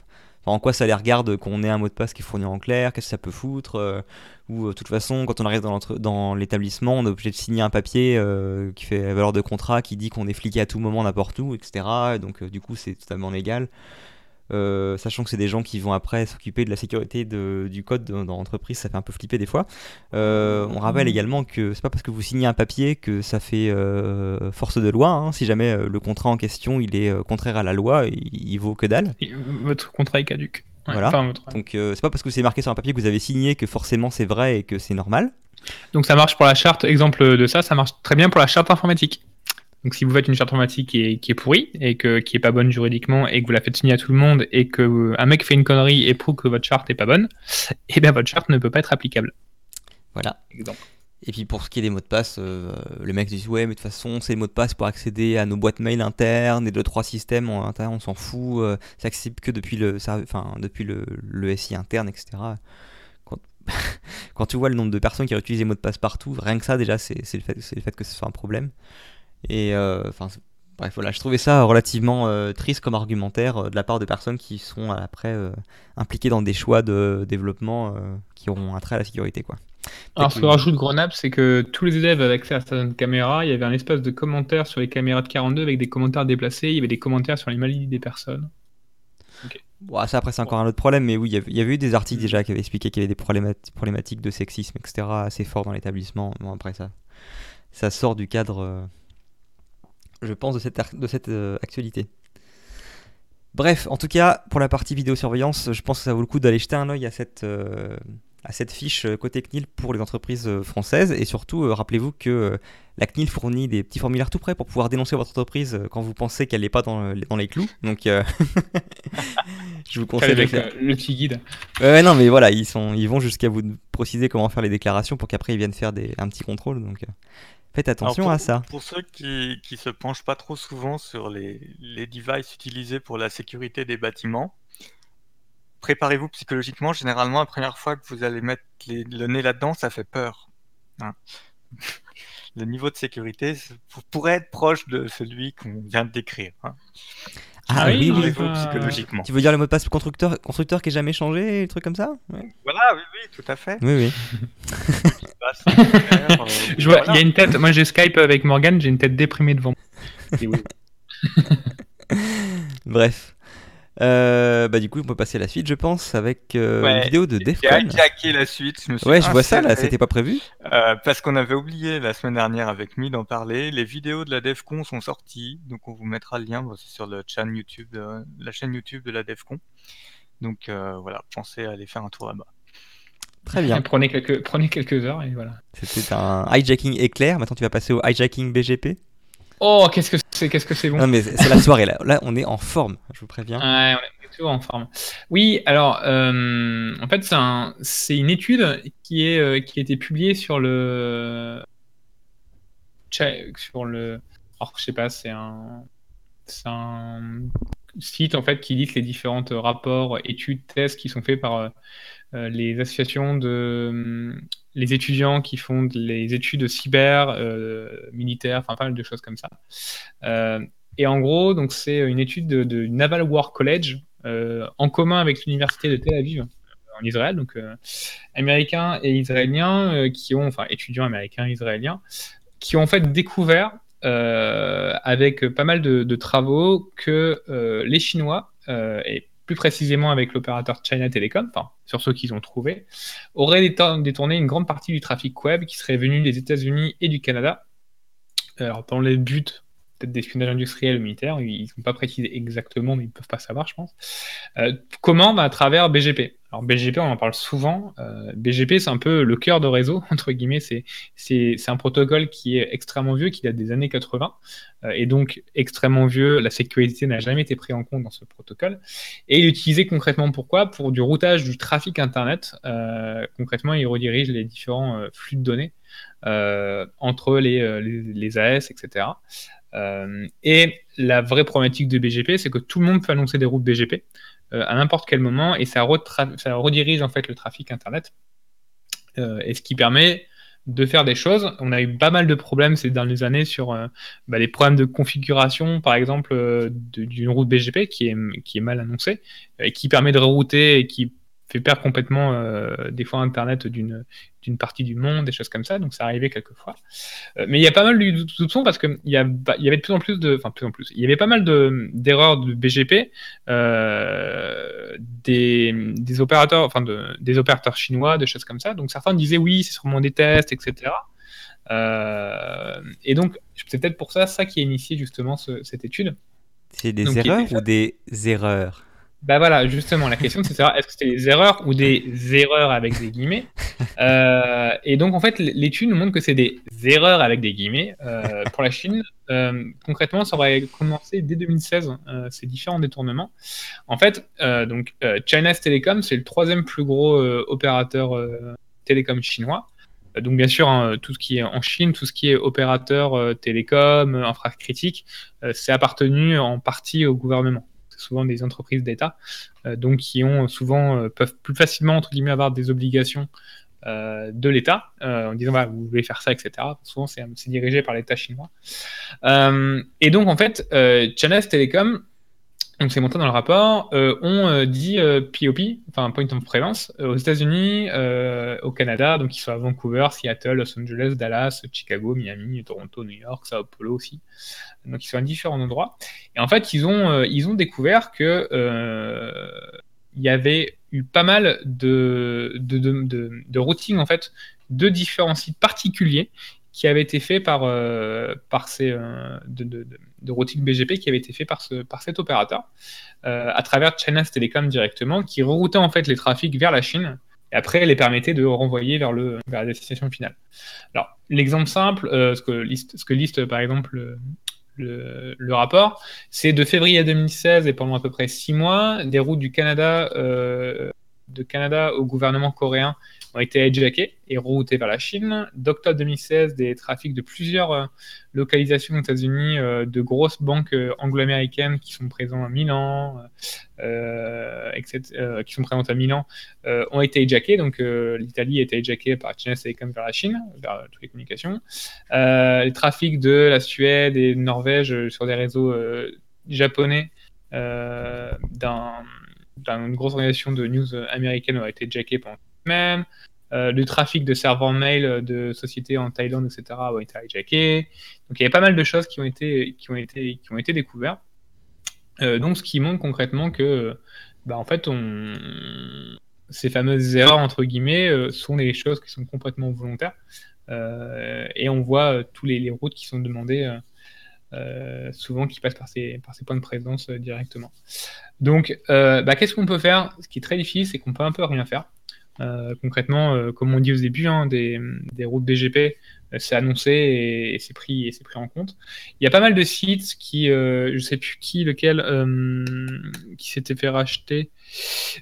en quoi ça les regarde qu'on ait un mot de passe qui est fourni en clair Qu'est-ce que ça peut foutre euh, Ou euh, de toute façon, quand on arrive dans l'établissement, on est obligé de signer un papier euh, qui fait valeur de contrat, qui dit qu'on est fliqué à tout moment, n'importe où, etc. donc du coup, c'est totalement légal. Euh, sachant que c'est des gens qui vont après s'occuper de la sécurité du code dans l'entreprise, ça fait un peu flipper des fois. Euh, on rappelle également que c'est pas parce que vous signez un papier que ça fait euh, force de loi. Hein. Si jamais le contrat en question il est contraire à la loi, il, vaut que dalle. votre contrat est caduque. voilà. Donc c'est pas parce que c'est marqué sur un papier que vous avez signé que forcément c'est vrai et que c'est normal. Donc ça marche pour la charte. Exemple de ça, ça marche très bien pour la charte informatique. Donc si vous faites une charte informatique qui est, qui est pourrie et que, qui est pas bonne juridiquement et que vous la faites signer à tout le monde et que euh, un mec fait une connerie et prouve que votre charte est pas bonne, et *laughs* eh bien votre charte ne peut pas être applicable. Voilà. Exemple. Et puis pour ce qui est des mots de passe, euh, le mec dit ouais mais de toute façon c'est les mots de passe pour accéder à nos boîtes mail internes et deux trois systèmes en interne on s'en fout, euh, c'est accessible que depuis le, enfin depuis le, le SI interne etc. Quand, *laughs* quand, tu vois le nombre de personnes qui utilisent les mots de passe partout, rien que ça déjà c'est le fait que ce soit un problème. Et enfin, bref, voilà, je trouvais ça relativement triste comme argumentaire de la part de personnes qui sont après impliquées dans des choix de développement qui auront un trait à la sécurité, quoi. Alors, ce que rajoute Grenade, c'est que tous les élèves avaient accès à certaines caméras. Il y avait un espace de commentaires sur les caméras de 42 avec des commentaires déplacés. Il y avait des commentaires sur les maladies des personnes. Bon, ça, après, c'est encore un autre problème, mais oui, il y, avait, eu des articles mm. déjà qui avaient expliqué qu'il y avait des problématiques de sexisme, etc., assez forts dans l'établissement. Bon, après, ça, ça sort du cadre, euh, je pense, de cette, de cette euh, actualité. Bref, en tout cas, pour la partie vidéosurveillance, je pense que ça vaut le coup d'aller jeter un oeil à cette, euh, à cette fiche euh, côté CNIL pour les entreprises françaises. Et surtout, euh, rappelez-vous que la CNIL fournit des petits formulaires tout prêts pour pouvoir dénoncer votre entreprise quand vous pensez qu'elle n'est pas dans, dans, les clous. Donc, *laughs* je vous conseille de faire. Le petit guide? Ouais, non, mais voilà, ils, sont, ils vont jusqu'à vous préciser comment faire les déclarations pour qu'après ils viennent faire des, un petit contrôle. Donc, faites attention à ça. Pour ceux qui ne se penchent pas trop souvent sur les, les devices utilisés pour la sécurité des bâtiments, préparez-vous psychologiquement. Généralement, la première fois que vous allez mettre le nez là-dedans, ça fait peur. Hein. *laughs* le niveau de sécurité pourrait être proche de celui qu'on vient de décrire. Hein. Ah, oui, oui, psychologiquement. Tu veux dire le mot de passe constructeur, constructeur qui est jamais changé, des trucs comme ça? Voilà, oui, oui, tout à fait. Oui, oui. *laughs* *laughs* Je vois, il y a une tête. Moi, j'ai Skype avec Morgan, j'ai une tête déprimée devant. *laughs* Bref. Euh, bah du coup on peut passer à la suite je pense avec euh, une vidéo de Defcon. J'ai la suite. Je me suis ouais je vois ça là, c'était pas prévu. Euh, parce qu'on avait oublié la semaine dernière avec Mi d'en parler. Les vidéos de la Defcon sont sorties, donc on vous mettra le lien sur le chaîne YouTube, la chaîne YouTube de la Defcon. Donc voilà, pensez à aller faire un tour là-bas. Très bien. *laughs* prenez quelques, prenez quelques heures et voilà. C'était un hijacking éclair. Maintenant tu vas passer au hijacking BGP. Oh, qu'est-ce que c'est, qu'est-ce que c'est bon. Non, mais c'est la soirée là. Là, on est en forme, je vous préviens. Ouais, on est toujours en forme. Oui, alors, euh, en fait, c'est, un, c'est une étude qui, est, euh, qui a été publiée sur le. Sur le. Alors, je sais pas, c'est un. C'est un site en fait qui liste les différents rapports, études, tests qui sont faits par euh, les associations de les étudiants qui font les études cyber, euh, militaires, enfin pas mal de choses comme ça. Euh, et en gros, donc c'est une étude de, Naval War College euh, en commun avec l'université de Tel Aviv en Israël, donc américains et israéliens qui ont, enfin étudiants américains israéliens, qui ont en fait découvert avec pas mal de, travaux que les Chinois et plus précisément avec l'opérateur China Telecom, sur ceux qu'ils ont trouvé, aurait détourné une grande partie du trafic web qui serait venu des États-Unis et du Canada. Dans les buts peut-être d'espionnage industriel ou militaire, ils n'ont pas précisé exactement, mais ils ne peuvent pas savoir, je pense. Euh, comment? Bah, À travers BGP. Alors BGP, on en parle souvent. Euh, BGP, c'est un peu le cœur de réseau, *laughs* entre guillemets. C'est un protocole qui est extrêmement vieux, qui date des années 80. Euh, et donc extrêmement vieux, la sécurité n'a jamais été prise en compte dans ce protocole. Et il est utilisé concrètement pourquoi? Pour du routage du trafic Internet. Euh, concrètement, il redirige les différents flux de données entre les, les, AS, etc. et la vraie problématique de BGP, c'est que tout le monde peut annoncer des routes BGP. Euh, à n'importe quel moment et ça, redirige en fait le trafic Internet. Euh, et ce qui permet de faire des choses. On a eu pas mal de problèmes ces dernières années sur euh, bah, les problèmes de configuration, par exemple, d'une route BGP qui est, mal annoncée, et qui permet de rerouter et qui fait perdre complètement euh, des fois Internet d'une d'une partie du monde, des choses comme ça. Donc ça arrivait quelquefois. Euh, mais il y a pas mal de soupçons parce qu'il y, a, y avait de plus en plus de, enfin plus en plus, il y avait pas mal de d'erreurs de BGP euh, des, des, opérateurs, enfin de, des opérateurs chinois, des choses comme ça. Donc certains disaient oui, c'est sûrement des tests, etc. et donc c'est peut-être pour ça ça qui a initié justement cette étude. C'est des erreurs ou des erreurs? Bah voilà, justement, la question c'est de savoir est-ce que c'était des erreurs ou des erreurs avec des guillemets. *laughs* Euh, et donc en fait, l'étude nous montre que c'est des erreurs avec des guillemets euh, pour la Chine. Euh, concrètement, ça aurait commencé dès 2016 ces différents détournements. En fait, donc China's Telecom, c'est le troisième plus gros opérateur télécom chinois. Donc bien sûr, hein, tout ce qui est en Chine, tout ce qui est opérateur télécom, infrastructure critique, c'est appartenu en partie au gouvernement souvent des entreprises d'État, euh, donc qui ont souvent euh, peuvent plus facilement entre guillemets avoir des obligations de l'État, en disant vous voulez faire ça, etc. Souvent, c'est dirigé par l'État chinois. et donc, en fait, China Telecom donc c'est montré dans le rapport, euh, ont euh, dit POP, euh, enfin Point of Presence, aux États-Unis, au Canada, donc ils sont à Vancouver, Seattle, Los Angeles, Dallas, Chicago, Miami, Toronto, New York, Sao Paulo aussi. Donc ils sont à différents endroits. Et en fait, ils ont, ils ont découvert que il y avait eu pas mal de, de, de, de, routing en fait de différents sites particuliers qui avaient été faits par, par ces de, de routing BGP qui avait été fait par, ce, par cet opérateur euh, à travers China Telecom directement, qui reroutait en fait les trafics vers la Chine et après les permettait de renvoyer vers, le, vers la destination finale. Alors, l'exemple simple, euh, ce, que liste, ce que liste par exemple le, le, rapport, c'est de février 2016 et pendant à peu près six mois, des routes du Canada, euh, de Canada au gouvernement coréen ont été hijackés et routés vers la Chine. D'octobre 2016, des trafics de plusieurs euh, localisations aux États-Unis euh, de grosses banques euh, anglo-américaines qui sont présentes à Milan, etc., qui sont présentes à Milan, ont été hijackés. Donc l'Italie a été hijackée par China Telecom vers la Chine, vers toutes les communications. les trafics de la Suède et de Norvège sur des réseaux japonais d'une grosse organisation de news américaine ont été hijackés pendant même. Euh, le trafic de serveurs mail de sociétés en Thaïlande, etc., a été hijacké. Donc il y a pas mal de choses qui ont été, qui ont été, découvertes. Euh, donc ce qui montre concrètement que, bah, en fait, ces fameuses erreurs, entre guillemets, euh, sont des choses qui sont complètement volontaires. et on voit tous les, routes qui sont demandées. souvent qui passent par ces, par ces points de présence directement. Donc, bah, qu'est-ce qu'on peut faire? Ce qui est très difficile, c'est qu'on peut un peu rien faire. Euh, concrètement, euh, comme on dit au début, hein, des, routes BGP, euh, c'est annoncé et, c'est pris, et en compte. Il y a pas mal de sites qui, je sais plus qui, lequel, qui s'était fait racheter.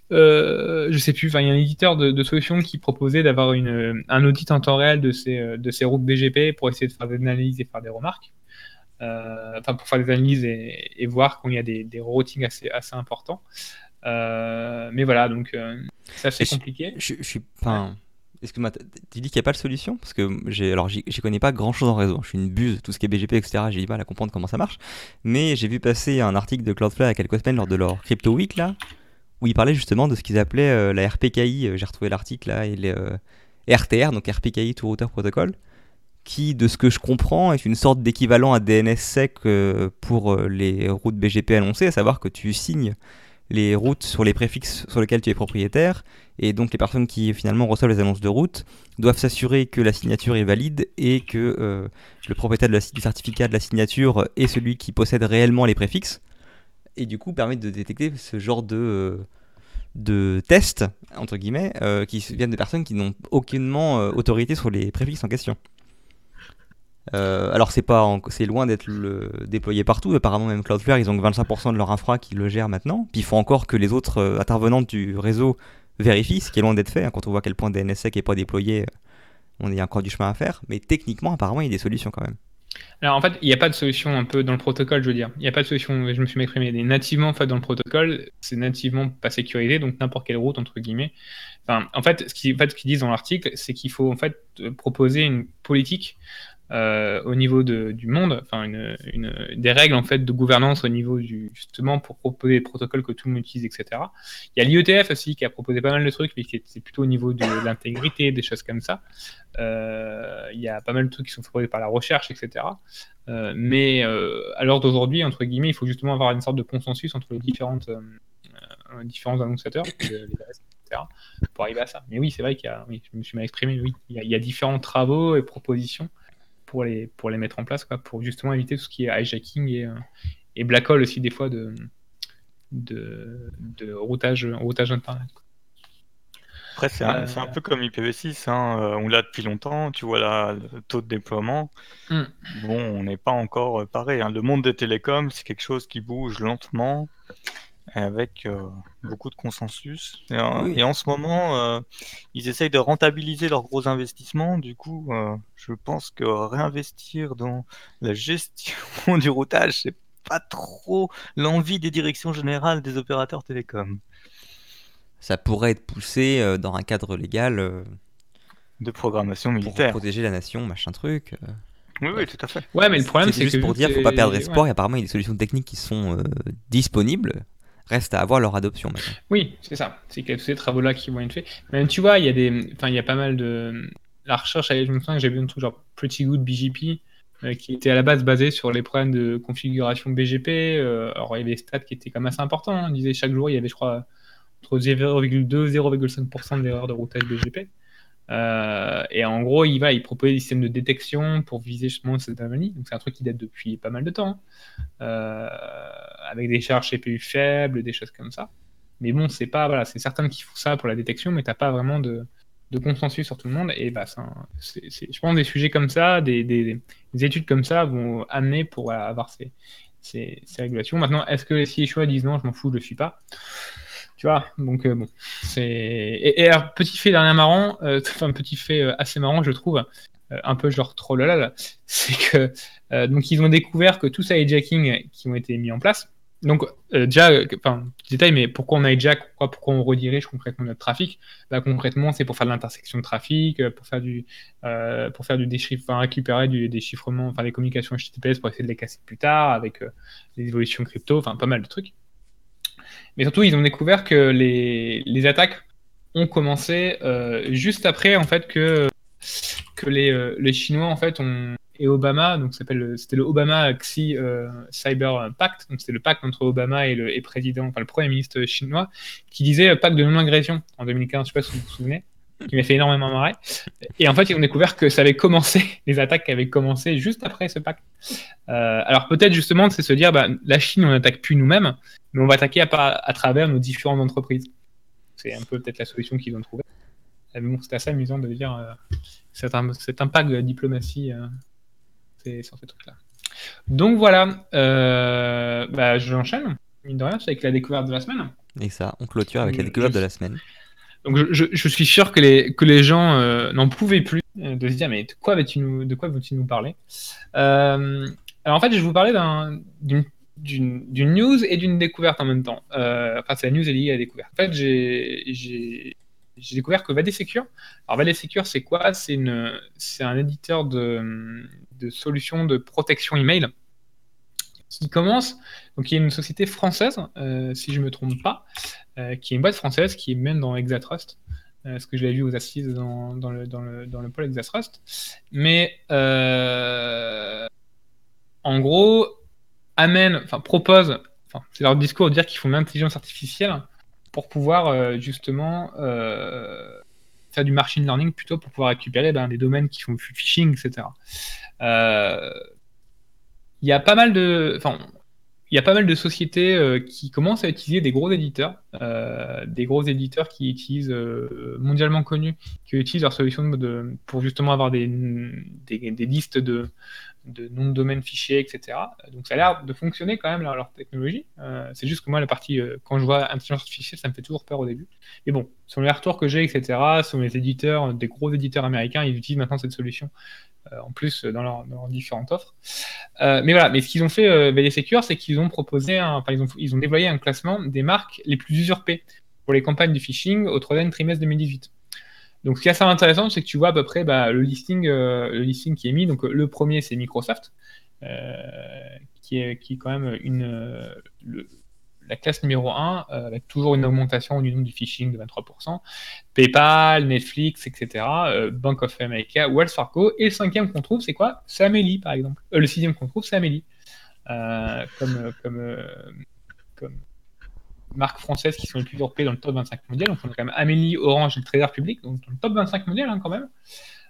je sais plus, il y a un éditeur de, solutions qui proposait d'avoir un audit en temps réel de ces, de ces routes BGP pour essayer de faire des analyses et faire des remarques. enfin, pour faire des analyses et, voir qu'il y a des, des routings assez, assez importants. Euh, mais voilà, donc euh, c'est assez compliqué. Je, suis. Enfin. Est-ce que tu dis qu'il n'y a pas de solution? Parce que j'ai, alors j'y connais pas grand chose en réseau. Je suis une buse, tout ce qui est BGP, etc. J'ai du mal à comprendre comment ça marche. Mais j'ai vu passer un article de Cloudflare il y a quelques semaines lors de leur Crypto Week là, où ils parlaient justement de ce qu'ils appelaient euh, la RPKI. J'ai retrouvé l'article là et les RTR, donc RPKI to Router Protocol, qui, de ce que je comprends, est une sorte d'équivalent à DNSSEC pour les routes BGP annoncées, à savoir que tu signes les routes sur les préfixes sur lesquels tu es propriétaire. Et donc les personnes qui finalement reçoivent les annonces de route doivent s'assurer que la signature est valide et que euh, le propriétaire du certificat de la signature est celui qui possède réellement les préfixes. Et du coup permet de détecter ce genre de, euh, tests, entre guillemets, euh, qui viennent de personnes qui n'ont aucunement autorité sur les préfixes en question. Euh, alors c'est pas, c'est loin d'être déployé partout. Apparemment même Cloudflare, ils ont que 25% de leur infra qui le gère maintenant. Puis il faut encore que les autres euh, intervenants du réseau vérifient, ce qui est loin d'être fait. Hein. Quand on voit à quel point DNSSEC n'est pas déployé, euh, on a encore du chemin à faire. Mais techniquement, apparemment, il y a des solutions quand même. Alors en fait, il n'y a pas de solution un peu dans le protocole, je veux dire. Il n'y a pas de solution, je me suis exprimé, nativement en fait, dans le protocole, c'est nativement pas sécurisé, donc n'importe quelle route, entre guillemets. En fait, ce qu'ils disent dans l'article, c'est qu'il faut en fait proposer une politique euh, au niveau de, du monde, enfin une, des règles en fait de gouvernance au niveau du justement pour proposer des protocoles que tout le monde utilise, etc. Il y a l'IETF aussi qui a proposé pas mal de trucs, mais c'est plutôt au niveau de l'intégrité, des choses comme ça. Euh, il y a pas mal de trucs qui sont proposés par la recherche, etc. Euh, mais à l'heure d'aujourd'hui, entre guillemets, il faut justement avoir une sorte de consensus entre les différentes différents annonciateurs, les etc., pour arriver à ça. Mais oui, c'est vrai qu'il y a, je me suis mal exprimé, oui, il y a différents travaux et propositions pour les, pour les mettre en place, quoi, pour justement éviter tout ce qui est hijacking et, euh, et black hole aussi des fois de, de, de routage, routage internet. Après, c'est un, un, peu comme IPv6, hein, euh, on l'a depuis longtemps, tu vois là, le taux de déploiement. Hmm. Bon, on n'est pas encore pareil. Hein. Le monde des télécoms, c'est quelque chose qui bouge lentement avec euh, beaucoup de consensus. Et, en ce moment, euh, ils essayent de rentabiliser leurs gros investissements. Du coup, euh, je pense que réinvestir dans la gestion *laughs* du routage, c'est pas trop l'envie des directions générales des opérateurs télécoms. Ça pourrait être poussé dans un cadre légal de programmation pour militaire. protéger la nation, machin truc. euh. Oui, oui, tout à fait. Ouais, mais le problème, c'est que. juste pour dire, faut pas perdre ouais. espoir. Et apparemment, il y a des solutions techniques qui sont euh, disponibles. Reste à avoir leur adoption. Oui, c'est ça. C'est qu'il tous ces travaux-là qui vont être faits. Même tu vois, il y a des, enfin, il y a pas mal de la recherche. Je me souviens que j'ai vu un truc genre Pretty Good BGP euh, qui était à la base basé sur les problèmes de configuration BGP. euh, alors il y avait des stats qui étaient quand même assez importants. hein. On disait chaque jour il y avait, je crois, entre 0,2 et 0,5% d'erreurs de routage BGP. Euh, et en gros, il va, il des systèmes de détection pour viser justement cette anomalie. Donc c'est un truc qui date depuis pas mal de temps. hein. Euh, avec des charges CPU faibles, des choses comme ça. Mais bon, c'est pas voilà, c'est certains qui font ça pour la détection, mais t'as pas vraiment de, consensus sur tout le monde. Et bah, un- je pense des sujets comme ça, des, des- des études comme ça vont amener pour avoir ces régulations. Maintenant, est-ce que si les choix disent non, je m'en fous, je le suis pas Tu vois, donc euh, bon, c'est et, et alors, petit fait dernier marrant, euh, *laughs* enfin petit fait euh, assez marrant, je trouve, un peu genre trollolal, *laughs* c'est que donc ils ont découvert que tous ces hijacking qui ont été mis en place. Donc déjà, enfin petit détail, mais pourquoi on hijack, pourquoi, pourquoi on redirige concrètement notre trafic Bah concrètement, c'est pour faire de l'intersection de trafic, pour faire du, euh, pour faire du déchiffre, enfin, récupérer du déchiffrement, enfin des communications HTTPS pour essayer de les casser plus tard avec les évolutions crypto, enfin pas mal de trucs. Mais surtout, ils ont découvert que les, les attaques ont commencé euh, juste après en fait que que les, euh, les Chinois en fait ont et Obama, donc s'appelle le- c'était le Obama Xi euh, Cyber Pact, donc c'était le pacte entre Obama et le et président, enfin le premier ministre chinois, qui disait pacte de non-agression en 2015, je sais pas si vous vous souvenez, qui m'a fait énormément marrer. Et en fait, ils ont découvert que ça avait commencé, *laughs* les attaques avaient commencé juste après ce pacte. Euh, alors peut-être justement, c'est se dire, bah, la Chine, on n'attaque plus nous-mêmes, mais on va attaquer à, à travers nos différentes entreprises. C'est un peu peut-être la solution qu'ils ont trouvée. Euh, Mais bon, c'était assez amusant de dire euh, cet, cet impact de la diplomatie euh, c'est- sur ces trucs-là. Donc voilà, euh, bah, j'enchaîne. Mine de rien, c'est avec la découverte de la semaine. Et ça, on clôture avec la découverte je- de la semaine. Donc je, suis sûr que les, que les gens euh, n'en pouvaient plus euh, de se dire mais de quoi vas-tu nous, de quoi veux-tu nous parler? Euh, Alors en fait je vais vous parler d'un- d'une news et d'une découverte en même temps. Enfin c'est la news est liée à la découverte. En fait j'ai découvert que VD Secure. Alors Secure c'est quoi? C'est un éditeur de de solutions de protection email qui commence donc il y a une société française euh, si je me trompe pas euh, qui est une boîte française qui est même dans Exatrust. Euh, ce que je l'ai vu aux assises dans, le, pôle Exatrust. Mais euh, en gros, amène, enfin propose, c'est leur discours de dire qu'ils font l'intelligence artificielle pour pouvoir justement faire du machine learning plutôt pour pouvoir récupérer ben, des domaines qui font du phishing, etc. Il y a pas mal de, il y a pas mal de sociétés euh, qui commencent à utiliser des gros éditeurs, euh, des gros éditeurs qui utilisent euh, mondialement connus, qui utilisent leur solution de, de- pour justement avoir des, listes de, de noms de domaines fichiers, etc. Donc ça a l'air de fonctionner quand même leur, technologie. C'est juste que moi la partie quand je vois intelligence artificielle, ça me fait toujours peur au début. Mais bon, sur les retours que j'ai, etc. Sur les éditeurs, des gros éditeurs américains, ils utilisent maintenant cette solution en plus euh, dans, leur- dans leurs différentes offres. Euh, mais voilà, mais ce qu'ils ont fait euh, Secure, c'est qu'ils ont proposé, un, ils, ont, ils ont déployé un classement des marques les plus usurpées pour les campagnes de phishing au troisième trimestre 2018. Donc, ce qui est assez intéressant, c'est que tu vois à peu près bah, le, listing, euh, le listing qui est mis. Donc, euh, le premier, c'est Microsoft, euh, qui, est, qui quand même une, euh, la classe numéro 1, euh, avec toujours une augmentation du nombre du phishing de 23%. PayPal, Netflix, etc. euh, Bank of America, Wells Fargo. Et le cinquième qu'on trouve, c'est quoi? C'est Amélie, par exemple. Euh, le sixième qu'on trouve, c'est Amélie. Comme, comme, comme marques françaises qui sont les plus usurpées dans le top 25 mondial. Donc on a quand même Amélie, Orange et le Trader Public, donc dans le top 25 mondial hein, quand même.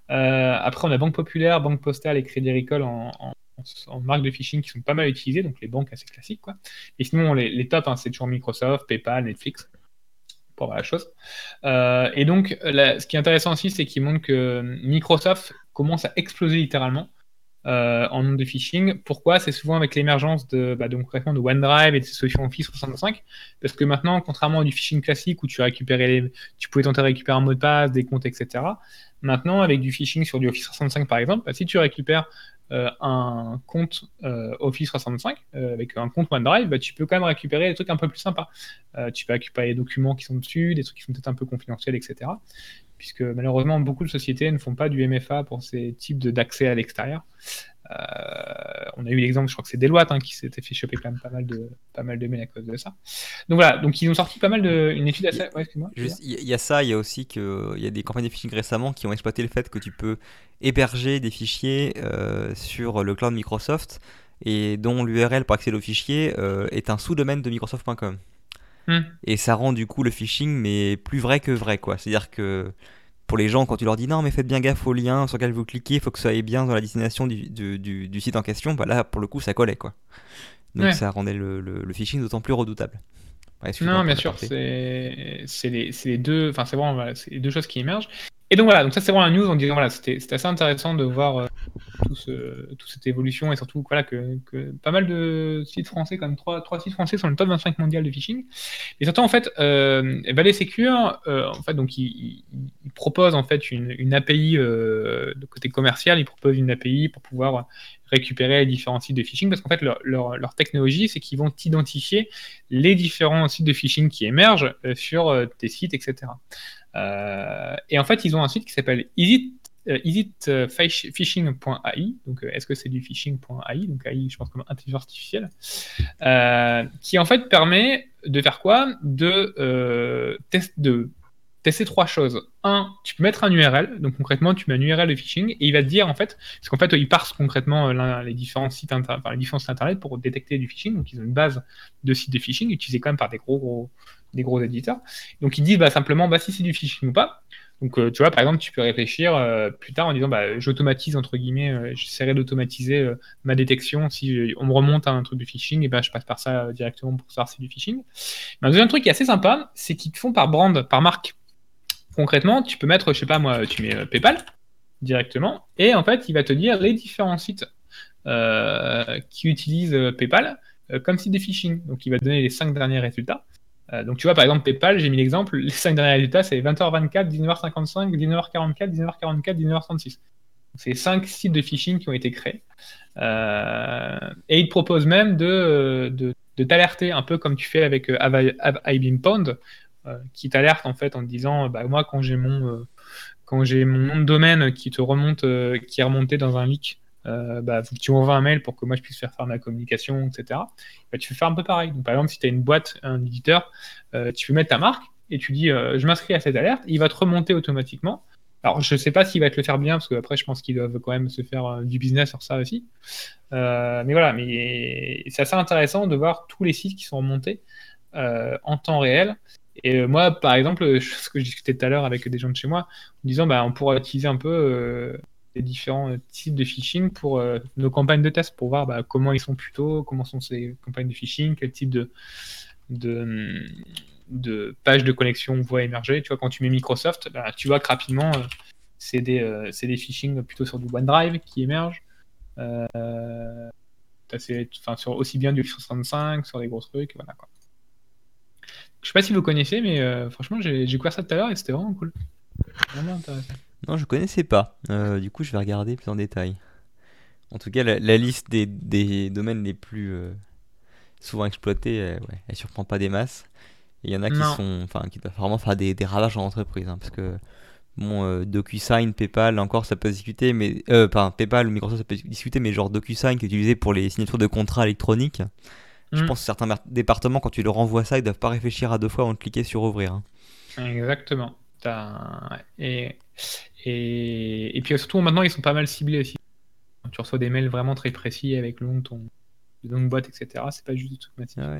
Après, on a Banque Populaire, Banque Postale et Crédit Agricole en, en marque de phishing qui sont pas mal utilisées, donc les banques assez classiques. Quoi. Et sinon, les, les tops, hein, c'est toujours Microsoft, PayPal, Netflix, pour voir la chose. Euh, et donc, ce qui est intéressant aussi, c'est qu'ils montrent que Microsoft commence à exploser littéralement euh, en nombre de phishing. Pourquoi? C'est souvent avec l'émergence de, bah, concrètement de OneDrive et de ses solutions Office 365. Parce que maintenant, contrairement à du phishing classique où tu, récupérais tu pouvais tenter de récupérer un mot de passe, des comptes, etc., maintenant, avec du phishing sur du Office 365 par exemple, bah, si tu récupères un compte euh, Office 365 avec un compte OneDrive, bah, tu peux quand même récupérer des trucs un peu plus sympas. tu peux récupérer les documents qui sont dessus, des trucs qui sont peut-être un peu confidentiels, etc. Puisque malheureusement, beaucoup de sociétés ne font pas du MFA pour ces types d'accès à l'extérieur. Euh, on a eu l'exemple, je crois que c'est Deloitte hein, qui s'était fait choper quand même pas mal de pas mal de mails à cause de ça. Donc voilà, donc ils ont sorti pas mal de une étude assez. Il y a ça, il y a aussi que il y a des campagnes de phishing récemment qui ont exploité le fait que tu peux héberger des fichiers euh, sur le cloud Microsoft et dont l'URL pour accéder aux fichiers euh, est un sous-domaine de Microsoft.com. Hmm. Et ça rend du coup le phishing mais plus vrai que vrai quoi. C'est-à-dire que pour les gens, quand tu leur dis non, mais faites bien gaffe au lien sur lequel vous cliquez, il faut que ça aille bien dans la destination du, du, site en question, bah là, pour le coup, ça collait. quoi. Donc ça rendait le, le, phishing d'autant plus redoutable. non, bien sûr, c'est les, les, deux, enfin c'est vraiment les deux choses qui émergent. Et donc voilà, donc ça c'est vraiment la news en disant voilà, c'était assez intéressant de voir euh, tout toute cette évolution et surtout voilà, que, pas mal de sites français, comme trois, sites français sont le top 25 mondial de phishing. Et surtout en fait, euh, Valley Secure, euh, en fait, donc il, il, en fait une, API euh, de côté commercial, il propose une API pour pouvoir récupérer les différents sites de phishing parce qu'en fait leur, technologie c'est qu'ils vont identifier les différents sites de phishing qui émergent euh, sur tes sites, etc. Euh, et en fait, ils ont un site qui s'appelle Is phishing.ai, donc est-ce que c'est du phishing.ai, donc AI, je pense comme intelligence artificielle, euh, qui en fait permet de faire quoi? De, euh, tester trois choses. Un, tu peux mettre un URL, donc concrètement, tu mets un URL de phishing et il va te dire en fait, parce qu'en fait, il parse concrètement les différents sites, internet pour détecter du phishing, donc ils ont une base de sites de phishing utilisés quand même par des gros gros des gros éditeurs. Donc ils disent bah, simplement bah, si c'est du phishing ou pas. Donc euh, tu vois, par exemple, tu peux réfléchir euh, plus tard en disant bah, j'automatise, entre guillemets, euh, j'essaierai d'automatiser ma détection. Si on me remonte à un truc de phishing, et ben je passe par ça directement pour savoir si c'est du phishing. Mais un deuxième truc qui est assez sympa, c'est qu'ils te font par brand, par marque. Concrètement, tu peux mettre, je sais pas moi, tu mets PayPal directement, et en fait, il va te dire les différents sites qui utilisent PayPal comme site de phishing. Donc il va te donner les cinq derniers résultats. Euh, donc tu vois, par exemple, PayPal, j'ai mis l'exemple, les 5 derniers résultats, c'est 20h24, 19h55, 19h44, 19h44, 19h36. C'est 5 sites de phishing qui ont été créés. Euh, et ils te proposent même de, de, de t'alerter, un peu comme tu fais avec euh, Have I Been Pwned, qui t'alerte en fait en te disant, bah, moi, quand j'ai mon, quand j'ai mon nom de domaine qui te remonte, qui est remonté dans un leak euh, bah, tu m'envoies un mail pour que moi je puisse faire faire ma communication, etc. Bah, tu peux faire un peu pareil. Donc, par exemple, si tu as une boîte, un éditeur, euh, tu peux mettre ta marque et tu dis euh, je m'inscris à cette alerte, il va te remonter automatiquement. Alors, je ne sais pas s'il va te le faire bien, parce que après, je pense qu'ils doivent quand même se faire du business sur ça aussi. mais voilà, mais c'est assez intéressant de voir tous les sites qui sont remontés en temps réel. Et moi, par exemple, *laughs* ce que je discutais tout à l'heure avec des gens de chez moi, en disant, bah, on pourrait utiliser un peu des différents euh, types de phishing pour euh, nos campagnes de test pour voir bah, comment ils sont plutôt, comment sont ces campagnes de phishing, quel type de, de, de pages de connexion on voit émerger. Tu vois, quand tu mets Microsoft, bah, tu vois que rapidement, euh, c'est des, phishing plutôt sur du OneDrive qui émergent. enfin, sur aussi bien du 65, sur des gros trucs, voilà quoi. Je sais pas si vous connaissez, mais franchement, j'ai découvert ça tout à l'heure et c'était vraiment cool. Vraiment intéressant. Non, je connaissais pas. Euh, du coup, je vais regarder plus en détail. En tout cas, la, liste des, des, domaines les plus euh, souvent exploités, euh, ouais, elle surprend pas des masses. Il y en a qui sont, enfin, qui doivent vraiment faire des, des ravages en entreprise, hein, parce que bon, DocuSign, PayPal, encore, ça peut discuter, mais euh, enfin, PayPal ou Microsoft, ça peut discuter, mais genre DocuSign qui est utilisé pour les signatures de contrats électroniques. Je mm. pense que certains départements, quand tu leur envoies ça, ils doivent pas réfléchir à deux fois avant de cliquer sur ouvrir. Hein. Exactement. Et et, et puis surtout, maintenant, ils sont pas mal ciblés aussi. Tu reçois des mails vraiment très précis avec le nom de ton, de boîte, etc. C'est pas juste du tout ah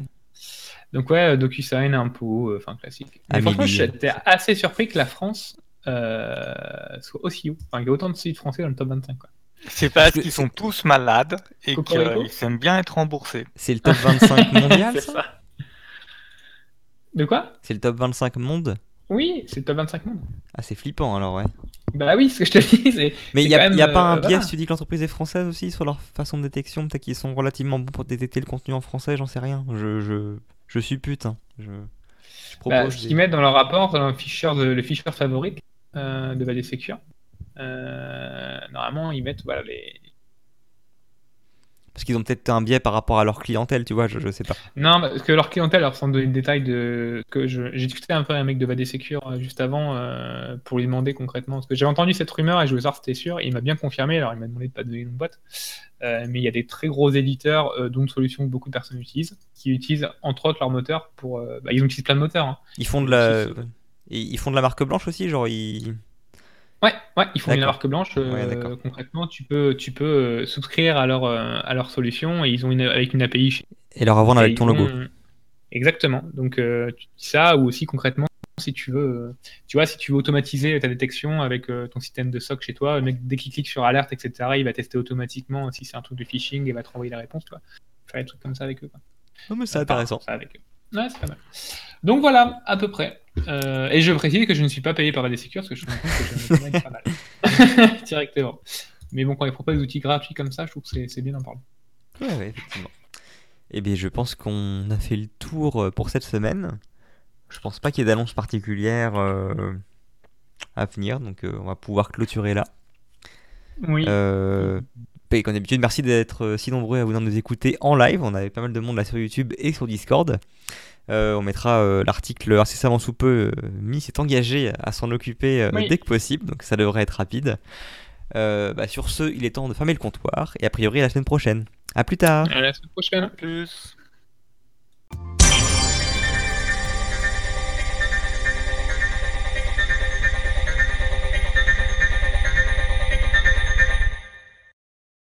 Donc ouais, DocuSign, impôt, euh, enfin classique. Mais franchement, j'étais assez surpris que la France euh, soit aussi haut. Enfin, il y a autant de sites français dans le top 25. Quoi. C'est parce qu'ils sont tous malades et qu'ils aiment bien être remboursés. C'est le top 25 *laughs* mondial ça, De quoi? C'est le top 25 monde? Oui, c'est le top 25 monde. Ah, c'est flippant alors, ouais. Bah oui, ce que je te *laughs* dis. Mais il n'y a, y a pas un euh, biais si tu dis que l'entreprise est française aussi sur leur façon de détection Peut-être qu'ils sont relativement bons pour détecter le contenu en français, j'en sais rien. Je, je, je suis pute. Hein. Je, bah, ce qu'ils mettent dans leur rapport, dans le Fisher, de, le Fisher favori euh, de Valley Secure, euh, normalement ils mettent voilà, les, Parce qu'ils ont peut-être un biais par rapport à leur clientèle, tu vois, je, je sais pas. Non, parce que leur clientèle, alors sans donner de détails, de... que je... j'ai discuté un peu avec un mec de Vadé Secure euh, juste avant euh, pour lui demander concrètement. Parce que j'avais entendu cette rumeur et je voulais savoir si c'était sûr. Et il m'a bien confirmé, alors il m'a demandé de pas donner une boîte. Euh, mais il y a des très gros éditeurs, euh, dont une solution que beaucoup de personnes utilisent, qui utilisent entre autres leur moteur pour. bah, ils utilisent plein de moteurs. hein. Ils font de la, ils font de la marque blanche aussi, genre ils. Ouais, ouais, ils font une marque blanche. euh, Ouais, concrètement, tu peux, tu peux euh, souscrire à leur, euh, à leur solution et ils ont une, avec une API chez Et leur revendre avec ton logo. ont- Exactement. Donc euh, tu dis ça ou aussi concrètement si tu veux, tu vois, si tu veux automatiser ta détection avec euh, ton système de SOC chez toi, mec dès qu'il clique sur alerte etc, il va tester automatiquement si c'est un truc de phishing et va te renvoyer la réponse, tu vois. Faire des trucs comme ça avec eux. Quoi. Non, mais c'est intéressant. ça avec eux. Ouais, c'est pas mal. Donc voilà, à peu près. Euh, et je précise que je ne suis pas payé par des Secure parce que je me rends compte que je me pas mal. *laughs* Directement. Mais bon, quand ils proposent des outils gratuits comme ça, je trouve que c'est- bien d'en parler. Ouais, ouais, effectivement. Eh bien, je pense qu'on a fait le tour euh, pour cette semaine. Je pense pas qu'il y ait d'annonce particulière euh, à venir, donc euh, on va pouvoir clôturer là. Oui. Euh, et comme d'habitude, merci d'être euh, si nombreux à venir nous écouter en live. On avait pas mal de monde là sur YouTube et sur Discord. Euh, on mettra euh, l'article incessamment sous peu. Euh, Mi s'est engagé à s'en occuper euh, Oui. dès que possible, donc ça devrait être rapide. Euh, bah, sur ce, il est temps de fermer le comptoir et a priori à la semaine prochaine. À plus tard. À la semaine prochaine. Plus.